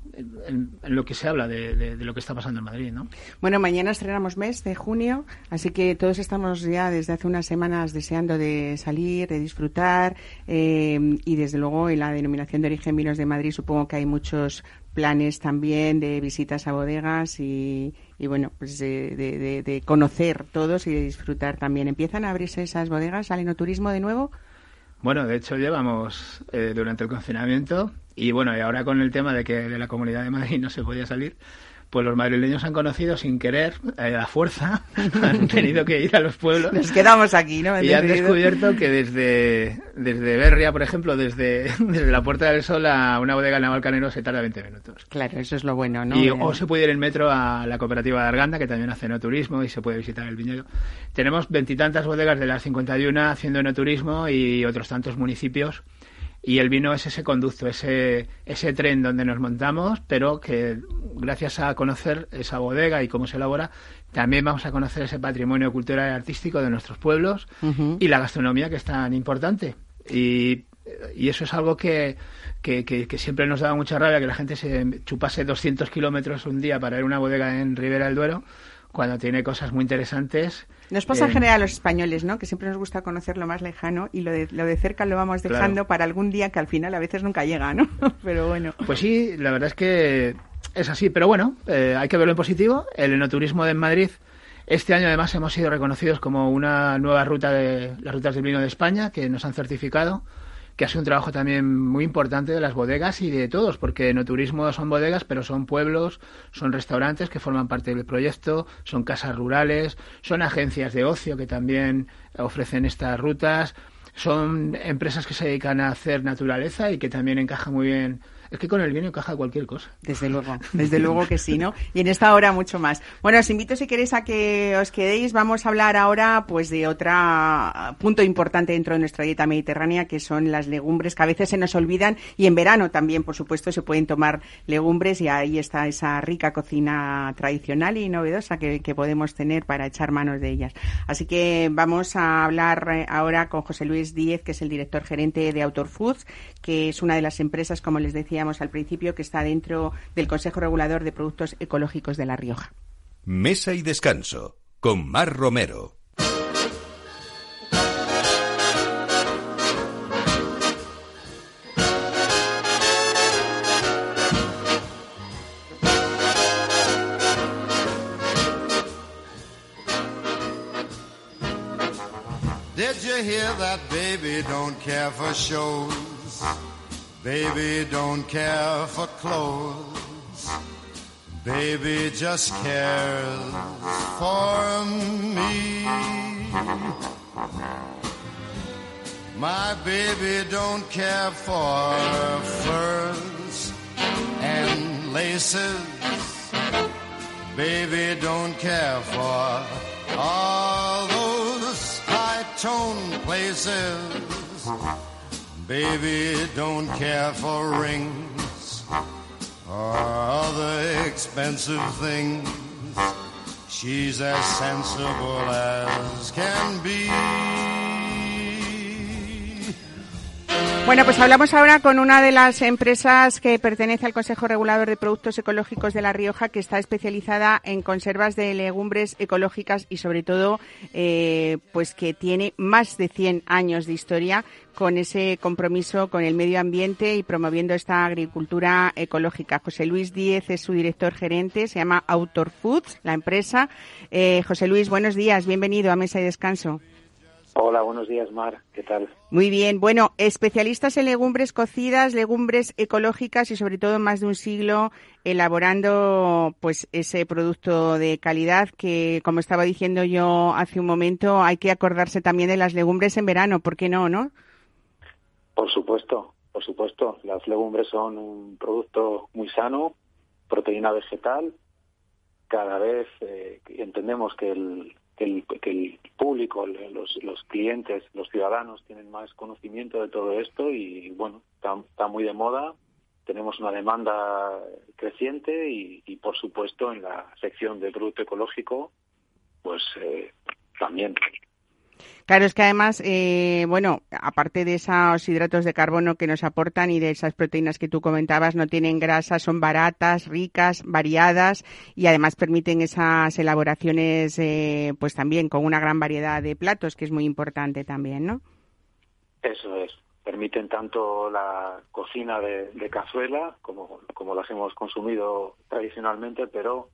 lo que se habla de, lo que está pasando en Madrid, ¿no? Bueno, mañana estrenamos mes de junio, así que todos estamos ya desde hace unas semanas deseando de salir, de disfrutar eh, y desde luego en la denominación de origen vinos de Madrid supongo que hay muchos planes también de visitas a bodegas y, bueno, pues de, conocer todos y de disfrutar también. ¿Empiezan a abrirse esas bodegas al enoturismo de nuevo? Bueno, de hecho llevamos eh, durante el confinamiento y bueno, y ahora con el tema de que de la Comunidad de Madrid no se podía salir, pues los madrileños han conocido sin querer, eh, a fuerza, han tenido que ir a los pueblos. Nos quedamos aquí, ¿no? Y han descubierto que desde, desde Berria, por ejemplo, desde, desde la Puerta del Sol a una bodega en Navalcanero se tarda 20 minutos. Claro, eso es lo bueno, ¿no? Y, o se puede ir en metro a la cooperativa de Arganda, que también hace no turismo y se puede visitar el viñedo. Tenemos veintitantas bodegas de las 51 haciendo no turismo y otros tantos municipios y el vino es ese conducto, ese, ese tren donde nos montamos, pero que gracias a conocer esa bodega y cómo se elabora, también vamos a conocer ese patrimonio cultural y artístico de nuestros pueblos y la gastronomía que es tan importante. Y, y eso es algo que, que, que, siempre nos daba mucha rabia, que la gente se chupase 200 kilómetros un día para ir a una bodega en Ribera del Duero, cuando tiene cosas muy interesantes nos pasa en general a los españoles, ¿no? Que siempre nos gusta conocer lo más lejano y lo de, lo de cerca lo vamos dejando para algún día que al final a veces nunca llega, ¿no? pero bueno. Pues sí, la verdad es que es así, pero bueno, eh, hay que verlo en positivo. El enoturismo de Madrid, este año además hemos sido reconocidos como una nueva ruta de las rutas del vino de España que nos han certificado que hace un trabajo también muy importante de las bodegas y de todos, porque no turismo son bodegas, pero son pueblos, son restaurantes que forman parte del proyecto, son casas rurales, son agencias de ocio que también ofrecen estas rutas, son empresas que se dedican a hacer naturaleza y que también encajan muy bien es que con el vino encaja cualquier cosa. Desde luego, desde luego que sí, ¿no? Y en esta hora mucho más. Bueno, os invito si queréis a que os quedéis. Vamos a hablar ahora pues de otro punto importante dentro de nuestra dieta mediterránea, que son las legumbres, que a veces se nos olvidan. Y en verano también, por supuesto, se pueden tomar legumbres y ahí está esa rica cocina tradicional y novedosa que, que podemos tener para echar manos de ellas. Así que vamos a hablar eh, ahora con José Luis Díez, que es el director gerente de Autor Foods, que es una de las empresas, como les decía, al principio, que está dentro del Consejo Regulador de Productos Ecológicos de La Rioja. Mesa y descanso con Mar Romero. hear that baby don't care for shows? Baby don't care for clothes. Baby just cares for me. My baby don't care for furs and laces. Baby don't care for all those high tone places. Baby don't care for rings or other expensive things. She's as sensible as can be. Bueno, pues hablamos ahora con una de las empresas que pertenece al Consejo Regulador de Productos Ecológicos de La Rioja, que está especializada en conservas de legumbres ecológicas y, sobre todo, eh, pues que tiene más de 100 años de historia con ese compromiso con el medio ambiente y promoviendo esta agricultura ecológica. José Luis Díez es su director gerente, se llama Autor Foods, la empresa. Eh, José Luis, buenos días, bienvenido a Mesa y Descanso. Hola, buenos días, Mar. ¿Qué tal? Muy bien. Bueno, especialistas en legumbres cocidas, legumbres ecológicas y sobre todo más de un siglo elaborando pues ese producto de calidad que, como estaba diciendo yo hace un momento, hay que acordarse también de las legumbres en verano. ¿Por qué no, no? Por supuesto, por supuesto. Las legumbres son un producto muy sano, proteína vegetal. Cada vez eh, entendemos que el, que el, que el público, los, clientes, los ciudadanos tienen más conocimiento de todo esto y bueno, está, está muy de moda. Tenemos una demanda creciente y, y, por supuesto en la sección de producto ecológico, pues eh, también Claro, es que además, eh, bueno, aparte de esos hidratos de carbono que nos aportan y de esas proteínas que tú comentabas, no tienen grasa, son baratas, ricas, variadas y además permiten esas elaboraciones, eh, pues también con una gran variedad de platos, que es muy importante también, ¿no? Eso es. Permiten tanto la cocina de, de cazuela como, como las hemos consumido tradicionalmente, pero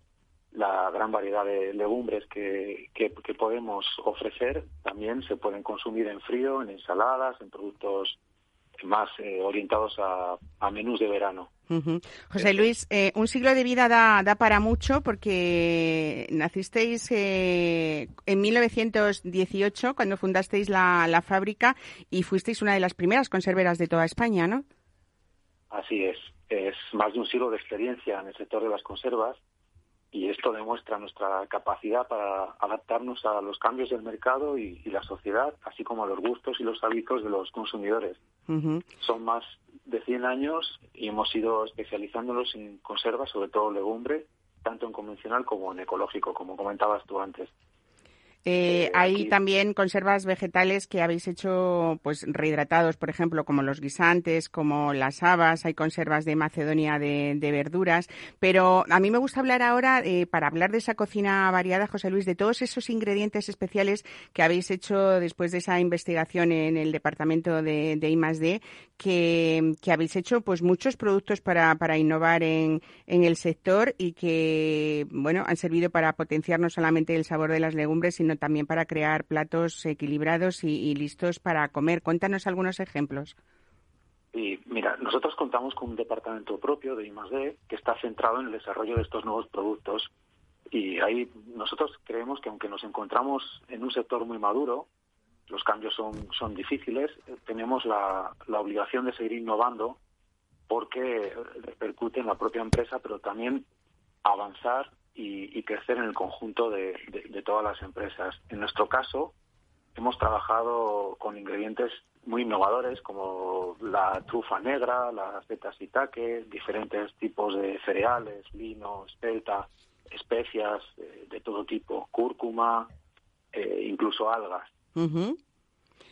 la gran variedad de legumbres que, que, podemos ofrecer también se pueden consumir en frío, en ensaladas, en productos más eh, orientados a, a, menús de verano. José Luis, eh, un siglo de vida da, da para mucho porque nacisteis eh, en 1918 cuando fundasteis la, la fábrica y fuisteis una de las primeras conserveras de toda España, ¿no? Así es. Es más de un siglo de experiencia en el sector de las conservas y esto demuestra nuestra capacidad para adaptarnos a los cambios del mercado y, la sociedad, así como a los gustos y los hábitos de los consumidores. Son más de 100 años y hemos ido especializándolos en conservas, sobre todo legumbre, tanto en convencional como en ecológico, como comentabas tú antes. Eh, hay también conservas vegetales que habéis hecho pues rehidratados, por ejemplo, como los guisantes, como las habas, hay conservas de Macedonia de, verduras, pero a mí me gusta hablar ahora, eh, para hablar de esa cocina variada, José Luis, de todos esos ingredientes especiales que habéis hecho después de esa investigación en el departamento de, de I+D, que, que, habéis hecho pues muchos productos para, para innovar en, en el sector y que, bueno, han servido para potenciar no solamente el sabor de las legumbres, sino también para crear platos equilibrados y, listos para comer. Cuéntanos algunos ejemplos. Y mira, nosotros contamos con un departamento propio de I+D que está centrado en el desarrollo de estos nuevos productos y ahí nosotros creemos que aunque nos encontramos en un sector muy maduro, los cambios son, difíciles, tenemos la, la obligación de seguir innovando porque repercute en la propia empresa, pero también avanzar y, crecer en el conjunto de, todas las empresas. En nuestro caso, hemos trabajado con ingredientes muy innovadores como la trufa negra, las betas taque, diferentes tipos de cereales, lino, espelta, especias eh, de todo tipo, cúrcuma, eh, incluso algas.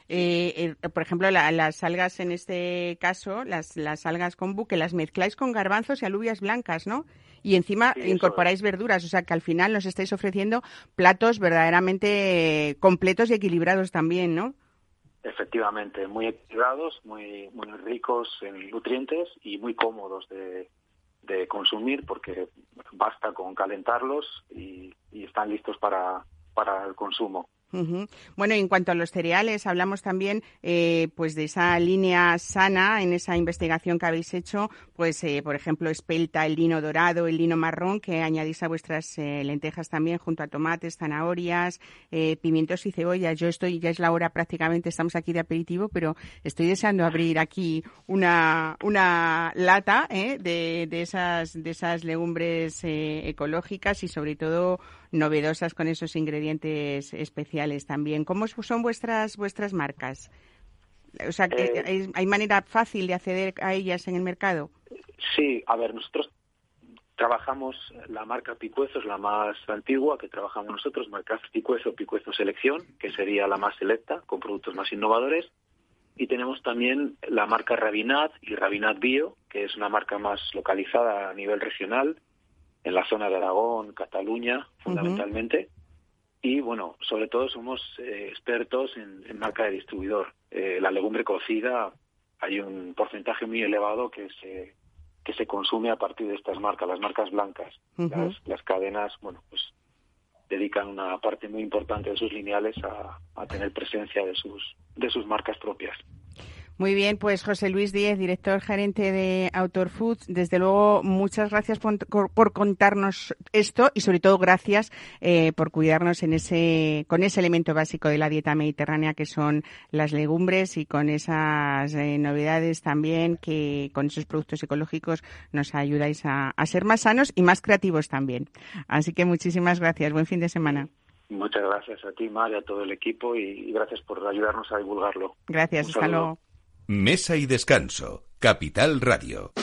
Eh, por ejemplo, las algas en este caso, las, las algas con buque, las mezcláis con garbanzos y alubias blancas, ¿no? Y encima incorporáis verduras, o sea que al final nos estáis ofreciendo platos verdaderamente completos y equilibrados también, ¿no? Efectivamente, muy equilibrados, muy, muy ricos en nutrientes y muy cómodos de, de consumir porque basta con calentarlos y, y están listos para, para el consumo. Bueno, en cuanto a los cereales, hablamos también eh, pues de esa línea sana en esa investigación que habéis hecho, pues eh, por ejemplo espelta, el lino dorado, el lino marrón que añadís a vuestras eh, lentejas también junto a tomates, zanahorias, pimientos y cebollas. Yo estoy, ya es la hora prácticamente, estamos aquí de aperitivo, pero estoy deseando abrir aquí una, una lata de, de, esas, de esas legumbres ecológicas y sobre todo novedosas con esos ingredientes especiales también. ¿Cómo son vuestras vuestras marcas? O sea, eh, ¿hay manera fácil de acceder a ellas en el mercado? Sí, a ver, nosotros trabajamos la marca Picuezo, es la más antigua que trabajamos nosotros, marca Picuezo, Picuezo Selección, que sería la más selecta, con productos más innovadores. Y tenemos también la marca Rabinat y Rabinat Bio, que es una marca más localizada a nivel regional, en la zona de Aragón, Cataluña, fundamentalmente. Y bueno, sobre todo somos eh, expertos en, marca de distribuidor. Eh, la legumbre cocida, hay un porcentaje muy elevado que se, que se consume a partir de estas marcas, las marcas blancas. las, las, cadenas, bueno, pues dedican una parte muy importante de sus lineales a, a tener presencia de sus, de sus marcas propias. Muy bien, pues José Luis Díez, director gerente de Autor Foods, desde luego muchas gracias por, contarnos esto y sobre todo gracias eh, por cuidarnos en ese, con ese elemento básico de la dieta mediterránea que son las legumbres y con esas eh, novedades también que con esos productos ecológicos nos ayudáis a, ser más sanos y más creativos también. Así que muchísimas gracias. Buen fin de semana. Muchas gracias a ti, María, a todo el equipo y, gracias por ayudarnos a divulgarlo. Gracias, hasta luego. Mesa y Descanso, Capital Radio.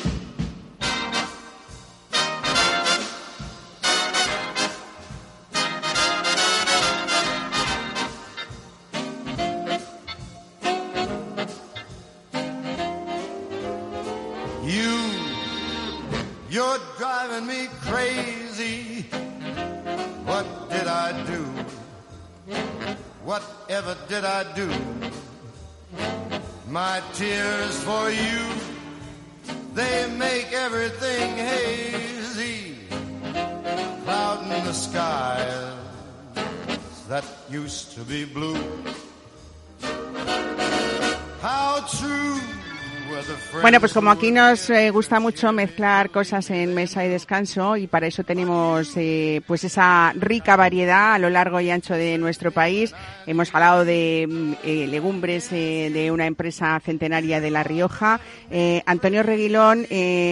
You, you're driving me crazy. What did I do? For you, they make everything hazy. Cloud in the sky that used to be blue. Bueno, pues como aquí nos eh, gusta mucho mezclar cosas en mesa y descanso y para eso tenemos eh, pues esa rica variedad a lo largo y ancho de nuestro país. Hemos hablado de mm, eh, legumbres de una empresa centenaria de La Rioja. Antonio Reguilón,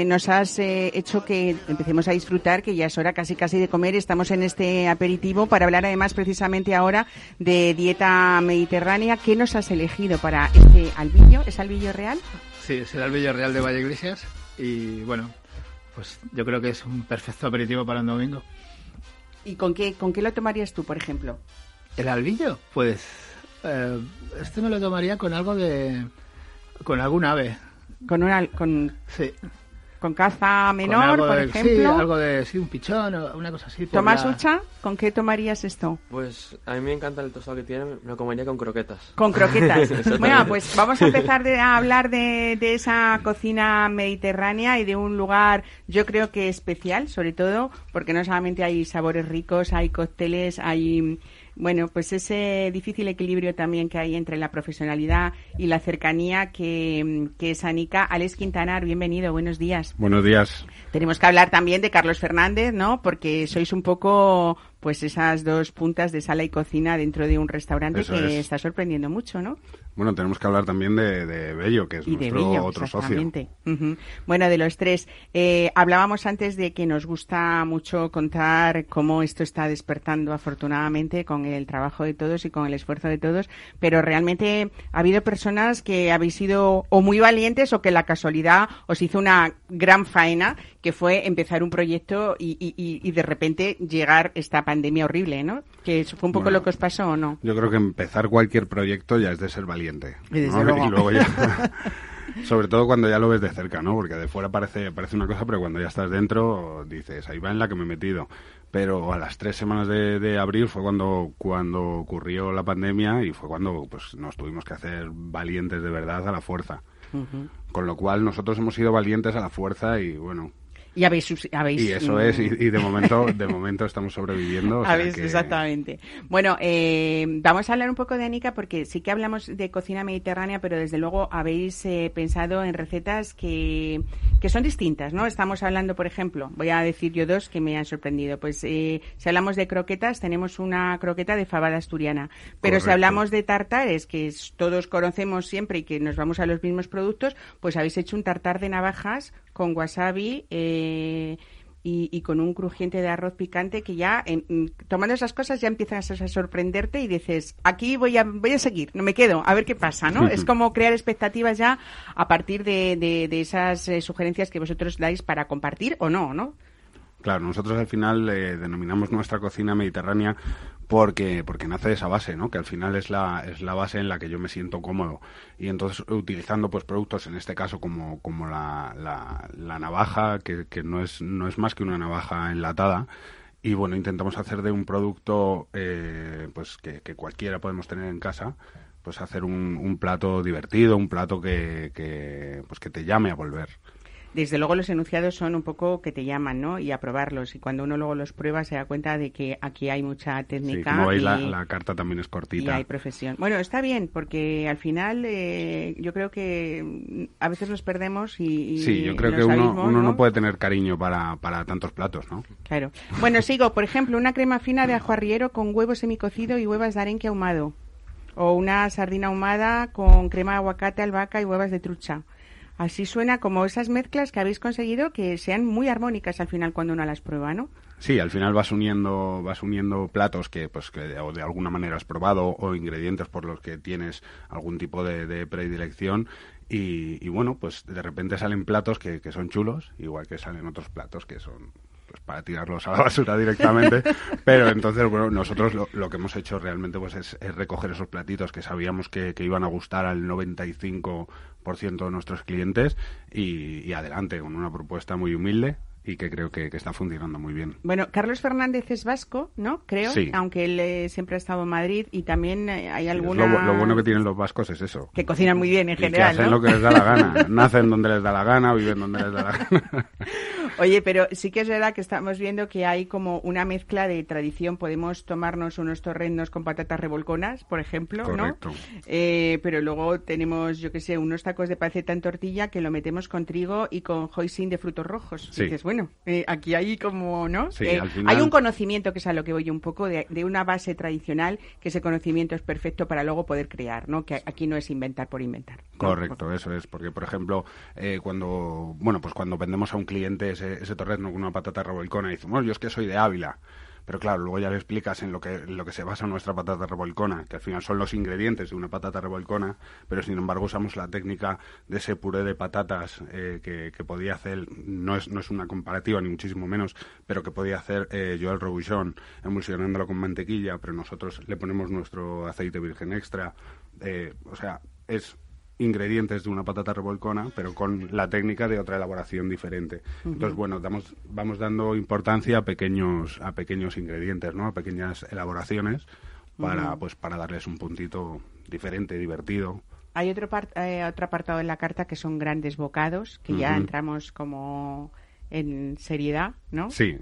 nos has hecho que empecemos a disfrutar, que ya es hora casi casi de comer. Estamos en este aperitivo para hablar además precisamente ahora de dieta mediterránea. ¿Qué nos has elegido para este albillo? ¿Es albillo real? Sí, es el albillo real de Valle Iglesias y bueno, pues yo creo que es un perfecto aperitivo para un domingo. ¿Y con qué, con qué lo tomarías tú, por ejemplo? ¿El albillo? Pues eh, este me lo tomaría con algo de... con algún ave. Con una... con... Sí con caza menor, por ejemplo. Sí, algo de sí, un pichón o una cosa así. Tomás Ucha, ¿con qué tomarías esto? Pues a mí me encanta el tostado que tiene, me lo comería con croquetas. Con croquetas. bueno, pues vamos a empezar a hablar de, de esa cocina mediterránea y de un lugar, yo creo que especial, sobre todo, porque no solamente hay sabores ricos, hay cócteles, hay bueno, pues ese difícil equilibrio también que hay entre la profesionalidad y la cercanía que, que es Anica. Alex Quintanar, bienvenido, buenos días. Buenos días. Tenemos que hablar también de Carlos Fernández, ¿no? Porque sois un poco pues esas dos puntas de sala y cocina dentro de un restaurante que está sorprendiendo mucho, ¿no? Bueno, tenemos que hablar también de, de Bello, que es nuestro otro socio. Bueno, de los tres, eh, hablábamos antes de que nos gusta mucho contar cómo esto está despertando afortunadamente con el trabajo de todos y con el esfuerzo de todos, pero realmente ha habido personas que habéis sido o muy valientes o que la casualidad os hizo una gran faena, que fue empezar un proyecto y, y, y de repente llegar esta pandemia horrible, ¿no? Que fue un poco lo que os pasó, ¿o no? Yo creo que empezar cualquier proyecto ya es de ser valiente. Y, luego. ya... Sobre todo cuando ya lo ves de cerca, ¿no? Porque de fuera parece, parece una cosa, pero cuando ya estás dentro dices, ahí va en la que me he metido. Pero a las tres semanas de, de, abril fue cuando, cuando ocurrió la pandemia y fue cuando pues, nos tuvimos que hacer valientes de verdad a la fuerza. Con lo cual nosotros hemos sido valientes a la fuerza y bueno, Y habéis, habéis y eso es y, de momento de momento estamos sobreviviendo. exactamente. Bueno, eh, vamos a hablar un poco de Anica porque sí que hablamos de cocina mediterránea, pero desde luego habéis eh, pensado en recetas que, que son distintas, ¿no? Estamos hablando, por ejemplo, voy a decir yo dos que me han sorprendido. Pues eh, si hablamos de croquetas, tenemos una croqueta de fabada asturiana, pero si hablamos de tartares, que todos conocemos siempre y que nos vamos a los mismos productos, pues habéis hecho un tartar de navajas con wasabi eh, y, con un crujiente de arroz picante que ya, tomando esas cosas, ya empiezas a sorprenderte y dices, aquí voy a, voy a seguir, no me quedo, a ver qué pasa, ¿no? es como crear expectativas ya a partir de, de, esas eh, sugerencias que vosotros dais para compartir o no, ¿no? Claro, nosotros al final eh, denominamos nuestra cocina mediterránea porque, porque nace de esa base, ¿no? Que al final es la, es la base en la que yo me siento cómodo. Y entonces utilizando pues productos, en este caso como, como la, la, navaja, que, que, no, es, no es más que una navaja enlatada, y bueno, intentamos hacer de un producto eh, pues que, cualquiera podemos tener en casa, pues hacer un, un plato divertido, un plato que, que, pues que te llame a volver desde luego los enunciados son un poco que te llaman, ¿no? Y a probarlos. Y cuando uno luego los prueba se da cuenta de que aquí hay mucha técnica. Sí, como veis, la, carta también es cortita. Y hay profesión. Bueno, está bien, porque al final eh, yo creo que a veces los perdemos y... sí, yo creo que uno, uno ¿no? puede tener cariño para, para tantos platos, ¿no? Claro. Bueno, sigo. Por ejemplo, una crema fina de ajo arriero con huevo semicocido y huevas de arenque ahumado. O una sardina ahumada con crema de aguacate, albahaca y huevas de trucha. Así suena como esas mezclas que habéis conseguido que sean muy armónicas al final cuando uno las prueba, ¿no? Sí, al final vas uniendo, vas uniendo platos que, pues, que de, de alguna manera has probado o ingredientes por los que tienes algún tipo de, predilección y, bueno, pues de repente salen platos que, que son chulos, igual que salen otros platos que son pues para tirarlos a la basura directamente. Pero entonces, bueno, nosotros lo, que hemos hecho realmente pues es, recoger esos platitos que sabíamos que, que, iban a gustar al 95 de nuestros clientes y, adelante con una propuesta muy humilde y que creo que, está funcionando muy bien. Bueno, Carlos Fernández es vasco, ¿no? Creo, aunque él eh, siempre ha estado en Madrid y también eh, hay alguna... Lo, bueno que tienen los vascos es eso. Que cocinan muy bien en y general, que hacen lo que les da la gana. Nacen donde les da la gana, viven donde les da la gana. Oye, pero sí que es verdad que estamos viendo que hay como una mezcla de tradición. Podemos tomarnos unos torrendos con patatas revolconas, por ejemplo, Correcto. ¿no? Eh, pero luego tenemos, yo qué sé, unos tacos de panceta en tortilla que lo metemos con trigo y con hoisin de frutos rojos. Sí. dices, bueno, eh, aquí hay como, ¿no? Sí, eh, al final... Hay un conocimiento, que es a lo que voy un poco, de, de, una base tradicional, que ese conocimiento es perfecto para luego poder crear, ¿no? Que aquí no es inventar por inventar. Correcto, eso es. Porque, por ejemplo, cuando, bueno, pues cuando vendemos a un cliente ese ese, con una patata revolcona y dice, bueno, yo es que soy de Ávila. Pero claro, luego ya le explicas en lo que, lo que se basa nuestra patata revolcona, que al final son los ingredientes de una patata revolcona, pero sin embargo usamos la técnica de ese puré de patatas eh, que, podía hacer, no es, no es una comparativa ni muchísimo menos, pero que podía hacer eh, Joel Robuchon emulsionándolo con mantequilla, pero nosotros le ponemos nuestro aceite virgen extra. Eh, o sea, es ingredientes de una patata revolcona, pero con la técnica de otra elaboración diferente. Entonces, bueno, damos, vamos dando importancia a pequeños, a pequeños ingredientes, ¿no? A pequeñas elaboraciones para, pues, para darles un puntito diferente, divertido. Hay otro, eh, otro apartado en la carta que son grandes bocados, que ya entramos como en seriedad, ¿no? Sí.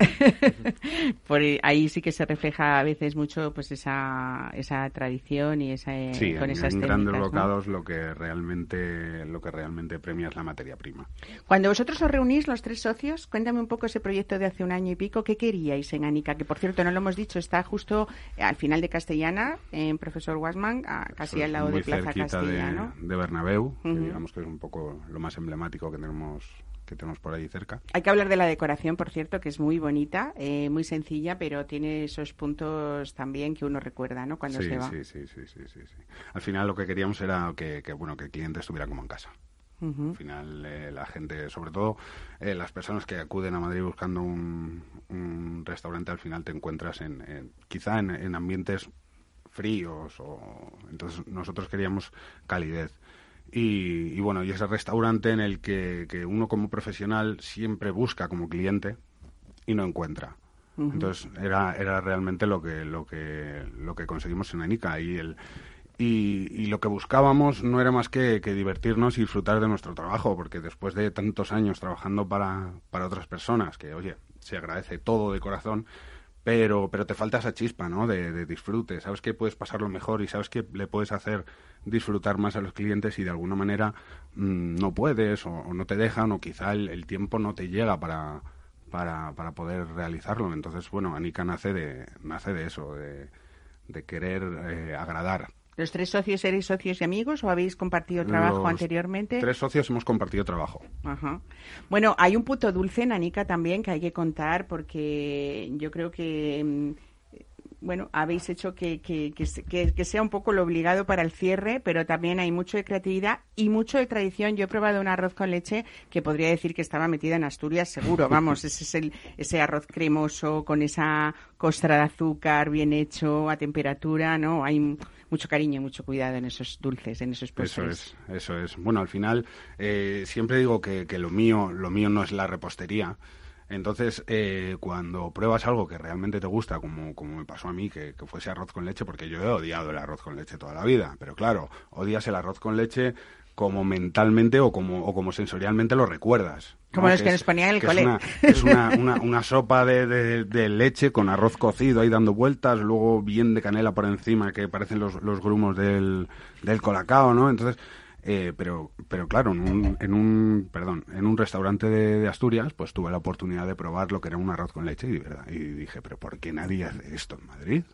Por ahí sí que se refleja a veces mucho pues esa, esa tradición y esa sí, con en, esas en grandes bocados lo que realmente lo que realmente premia es la materia prima. Cuando vosotros os reunís los tres socios, cuéntame un poco ese proyecto de hace un año y pico, ¿qué queríais en Anica? Que por cierto no lo hemos dicho, está justo al final de Castellana, en Profesor Wasman, casi al lado de Plaza Castilla, de, ¿no? de Bernabéu, que digamos que es un poco lo más emblemático que tenemos que tenemos por ahí cerca. Hay que hablar de la decoración, por cierto, que es muy bonita, eh, muy sencilla, pero tiene esos puntos también que uno recuerda, ¿no? Cuando sí, se va. Sí, sí, sí, sí, sí, Al final lo que queríamos era que, bueno, que el cliente estuviera como en casa. Al final eh, la gente, sobre todo eh, las personas que acuden a Madrid buscando un, restaurante, al final te encuentras en, quizá en, en ambientes fríos o entonces nosotros queríamos calidez y, bueno, y ese restaurante en el que, uno como profesional siempre busca como cliente y no encuentra. Entonces era, era realmente lo que, lo que, lo que conseguimos en Anica y el, Y, lo que buscábamos no era más que, divertirnos y disfrutar de nuestro trabajo, porque después de tantos años trabajando para, para otras personas, que oye, se agradece todo de corazón, pero, pero te falta esa chispa, ¿no? De, disfrute. Sabes que puedes pasarlo mejor y sabes que le puedes hacer disfrutar más a los clientes y de alguna manera mm, no puedes o, no te dejan o quizá el, tiempo no te llega para, para, para, poder realizarlo. Entonces, bueno, Anika nace de, nace de eso, de, de querer eh, agradar ¿Los tres socios eres socios y amigos o habéis compartido trabajo anteriormente? Tres socios hemos compartido trabajo. Ajá. Bueno, hay un punto dulce, Nanica, también que hay que contar porque yo creo que mm, bueno, habéis hecho que, que, que, sea un poco lo obligado para el cierre, pero también hay mucho de creatividad y mucho de tradición. Yo he probado un arroz con leche que podría decir que estaba metida en Asturias, seguro. Vamos, ese es el, ese arroz cremoso con esa costra de azúcar bien hecho a temperatura, ¿no? Hay mucho cariño y mucho cuidado en esos dulces, en esos postres. Eso es, eso es. Bueno, al final eh, siempre digo que, que lo mío, lo mío no es la repostería entonces, eh, cuando pruebas algo que realmente te gusta, como, como me pasó a mí, que, fuese arroz con leche, porque yo he odiado el arroz con leche toda la vida, pero claro, odias el arroz con leche como mentalmente o como, o como sensorialmente lo recuerdas. Como los que, nos ponían en el cole. Es, una, una, una, sopa de, de, leche con arroz cocido ahí dando vueltas, luego bien de canela por encima que parecen los, los grumos del, del colacao, ¿no? Entonces, eh, pero, pero claro, en un, en un, perdón, en un restaurante de, Asturias, pues tuve la oportunidad de probar lo que era un arroz con leche y, ¿verdad? y dije, pero ¿por qué nadie hace esto en Madrid?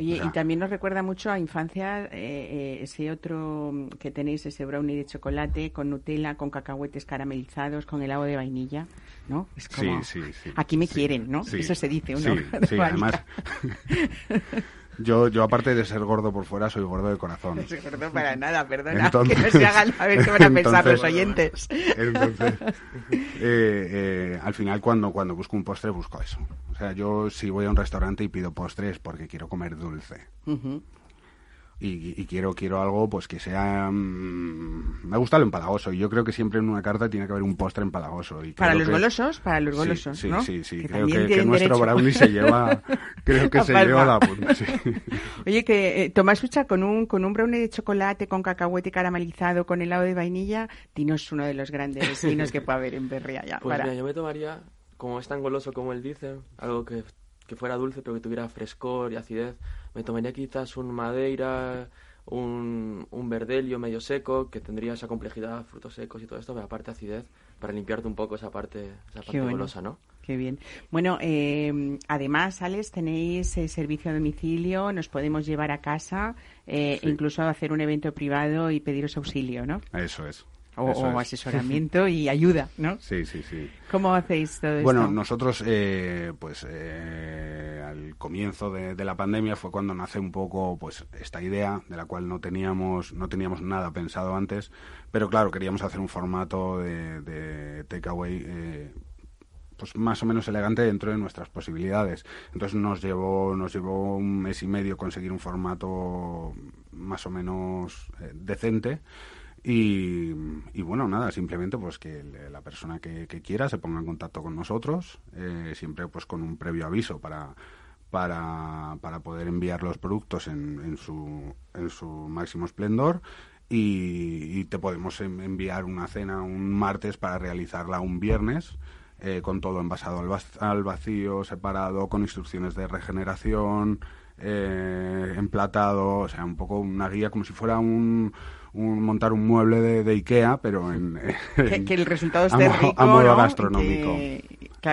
Oye, y también nos recuerda mucho a infancia eh, eh, ese otro que tenéis, ese brownie de chocolate con Nutella, con cacahuetes caramelizados, con helado de vainilla, ¿no? Es como, sí, sí, sí. Aquí me quieren, ¿no? Eso se dice uno. Sí, además. Yo, yo aparte de ser gordo por fuera, soy gordo de corazón. No soy gordo para nada, perdona. que no se hagan a ver qué van a pensar los oyentes. Entonces, eh, eh, al final cuando, cuando busco un postre, busco eso. O sea, yo si voy a un restaurante y pido postres porque quiero comer dulce y, quiero quiero algo pues que sea mm, me gusta lo empalagoso. Y yo creo que siempre en una carta tiene que haber un postre empalagoso. Y para los golosos para los golosos sí, sí sí, creo que, nuestro brownie se lleva creo que se lleva la punta oye que eh, Tomás Ucha con un con un brownie de chocolate con cacahuete caramelizado con helado de vainilla dinos uno de los grandes vinos que puede haber en Berria ya pues mira, yo me tomaría como es tan goloso como él dice algo que que fuera dulce pero que tuviera frescor y acidez. Me tomaría quizás un madeira, un, un verdelio medio seco, que tendría esa complejidad, frutos secos y todo esto, pero aparte acidez, para limpiarte un poco esa parte, esa parte golosa, ¿no? Qué bien. Bueno, eh, además, Alex, tenéis eh, servicio a domicilio, nos podemos llevar a casa, eh, incluso hacer un evento privado y pediros auxilio, ¿no? Eso es. O, asesoramiento y ayuda, ¿no? Sí, sí, sí. ¿Cómo hacéis todo esto? Bueno, nosotros, eh, pues, eh, al comienzo de, la pandemia fue cuando nace un poco, pues, esta idea de la cual no teníamos, no teníamos nada pensado antes, pero claro, queríamos hacer un formato de, de takeaway, eh, pues más o menos elegante dentro de nuestras posibilidades. Entonces nos llevó, nos llevó un mes y medio conseguir un formato más o menos decente y, bueno, nada, simplemente pues que la persona que, quiera se ponga en contacto con nosotros, eh, siempre pues con un previo aviso para, para, para poder enviar los productos en, en, su, en su máximo esplendor y, te podemos enviar una cena un martes para realizarla un viernes. Eh, con todo envasado al, vacío, separado, con instrucciones de regeneración, eh, emplatado, o sea, un poco una guía como si fuera un, montar un mueble de, Ikea, pero en, que, el resultado esté a, rico, a modo gastronómico.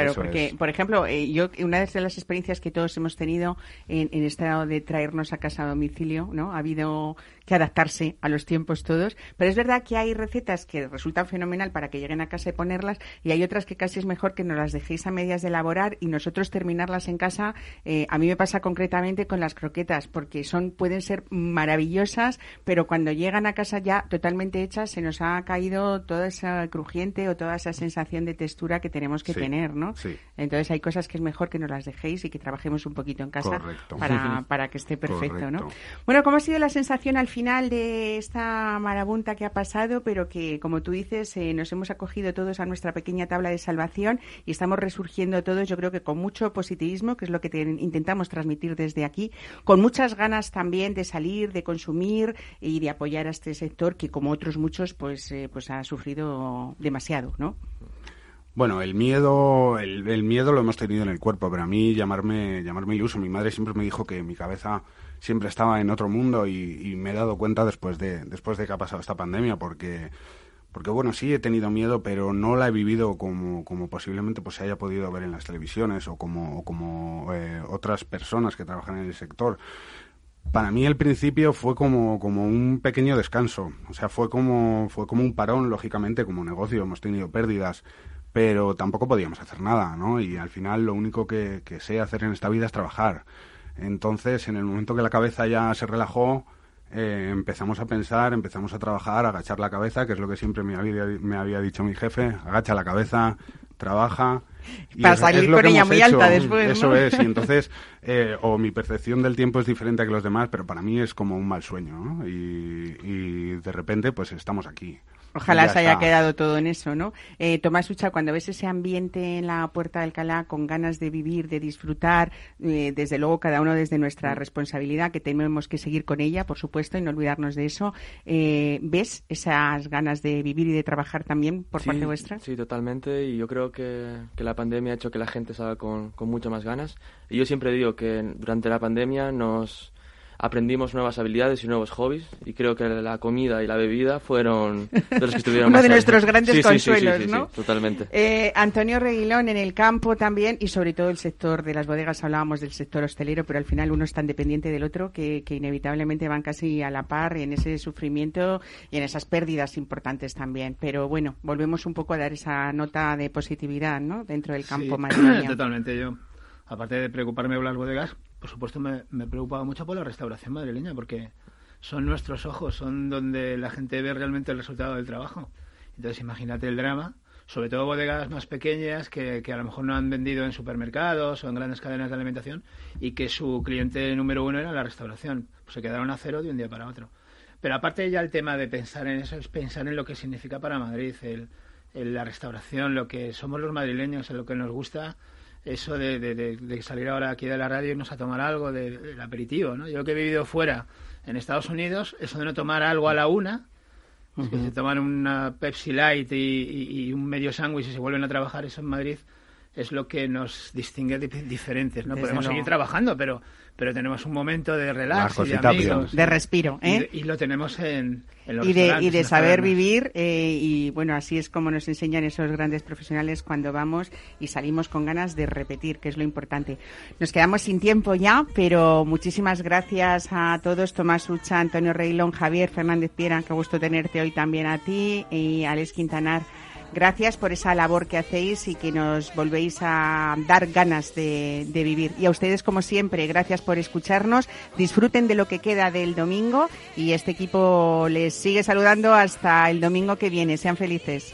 Claro, porque, por ejemplo, eh, yo una de las experiencias que todos hemos tenido en, en estado de traernos a casa a domicilio, ¿no? Ha habido que adaptarse a los tiempos todos, pero es verdad que hay recetas que resultan fenomenal para que lleguen a casa y ponerlas y hay otras que casi es mejor que nos las dejéis a medias de elaborar y nosotros terminarlas en casa. Eh, a mí me pasa concretamente con las croquetas porque son pueden ser maravillosas, pero cuando llegan a casa ya totalmente hechas se nos ha caído toda esa crujiente o toda esa sensación de textura que tenemos que tener, ¿no? Entonces hay cosas que es mejor que nos las dejéis y que trabajemos un poquito en casa para, para que esté perfecto, ¿no? Bueno, ¿cómo ha sido la sensación al final de esta marabunta que ha pasado, pero que, como tú dices, eh, nos hemos acogido todos a nuestra pequeña tabla de salvación y estamos resurgiendo todos, yo creo que con mucho positivismo, que es lo que intentamos transmitir desde aquí, con muchas ganas también de salir, de consumir y de apoyar a este sector que, como otros muchos, pues, eh, pues ha sufrido demasiado, ¿no? Bueno, el miedo, el, miedo lo hemos tenido en el cuerpo, pero a mí llamarme, llamarme iluso. Mi madre siempre me dijo que mi cabeza siempre estaba en otro mundo y, me he dado cuenta después de, después de que ha pasado esta pandemia, porque, porque bueno, sí he tenido miedo, pero no la he vivido como, como posiblemente pues, se haya podido ver en las televisiones o como, como eh, otras personas que trabajan en el sector. Para mí el principio fue como, como un pequeño descanso, o sea, fue como, fue como un parón, lógicamente, como negocio, hemos tenido pérdidas, pero tampoco podíamos hacer nada, ¿no? Y al final lo único que, sé hacer en esta vida es trabajar. Entonces, en el momento que la cabeza ya se relajó, eh, empezamos a pensar, empezamos a trabajar, a agachar la cabeza, que es lo que siempre me había, me había dicho mi jefe, agacha la cabeza, trabaja. Y Para salir con ella muy alta después. Eso es, y entonces, eh, o mi percepción del tiempo es diferente a que los demás, pero para mí es como un mal sueño, ¿no? Y, y de repente, pues estamos aquí. Ojalá se haya quedado todo en eso, ¿no? Eh, Tomás Ucha, cuando ves ese ambiente en la Puerta de Alcalá con ganas de vivir, de disfrutar, eh, desde luego cada uno desde nuestra mm. responsabilidad, que tenemos que seguir con ella, por supuesto, y no olvidarnos de eso, eh, ¿ves esas ganas de vivir y de trabajar también por parte vuestra? Sí, totalmente, y yo creo que, la pandemia ha hecho que la gente salga con, con mucho más ganas. Y yo siempre digo que durante la pandemia nos aprendimos nuevas habilidades y nuevos hobbies y creo que la comida y la bebida fueron de los que estuvieron uno de nuestros grandes consuelos, sí, ¿no? totalmente. Eh, Antonio Reguilón en el campo también y sobre todo el sector de las bodegas hablábamos del sector hostelero, pero al final uno es tan dependiente del otro que, que inevitablemente van casi a la par en ese sufrimiento y en esas pérdidas importantes también. Pero bueno, volvemos un poco a dar esa nota de positividad, ¿no? Dentro del campo madrileño. Totalmente yo. Aparte de preocuparme por las bodegas, por supuesto me, me preocupaba mucho por la restauración madrileña, porque son nuestros ojos, son donde la gente ve realmente el resultado del trabajo. Entonces imagínate el drama, sobre todo bodegas más pequeñas que, que, a lo mejor no han vendido en supermercados o en grandes cadenas de alimentación y que su cliente número uno era la restauración. Pues se quedaron a cero de un día para otro. Pero aparte ya el tema de pensar en eso es pensar en lo que significa para Madrid, el, la restauración, lo que somos los madrileños, en lo que nos gusta eso de, de, salir ahora aquí de la radio y irnos a tomar algo del aperitivo, ¿no? Yo que he vivido fuera en Estados Unidos, eso de no tomar algo a la una, que se toman una Pepsi Light y, y un medio sándwich y se vuelven a trabajar, eso en Madrid es lo que nos distingue diferentes, ¿no? Podemos seguir trabajando, pero pero tenemos un momento de relax y de amigos. De respiro, ¿eh? Y, lo tenemos en, en los y de, y de saber vivir eh, y bueno, así es como nos enseñan esos grandes profesionales cuando vamos y salimos con ganas de repetir, que es lo importante. Nos quedamos sin tiempo ya, pero muchísimas gracias a todos, Tomás Ucha, Antonio Reilón, Javier Fernández Piera, qué gusto tenerte hoy también a ti y Alex Quintanar. Gracias por esa labor que hacéis y que nos volvéis a dar ganas de, vivir. Y a ustedes, como siempre, gracias por escucharnos. Disfruten de lo que queda del domingo y este equipo les sigue saludando hasta el domingo que viene. Sean felices.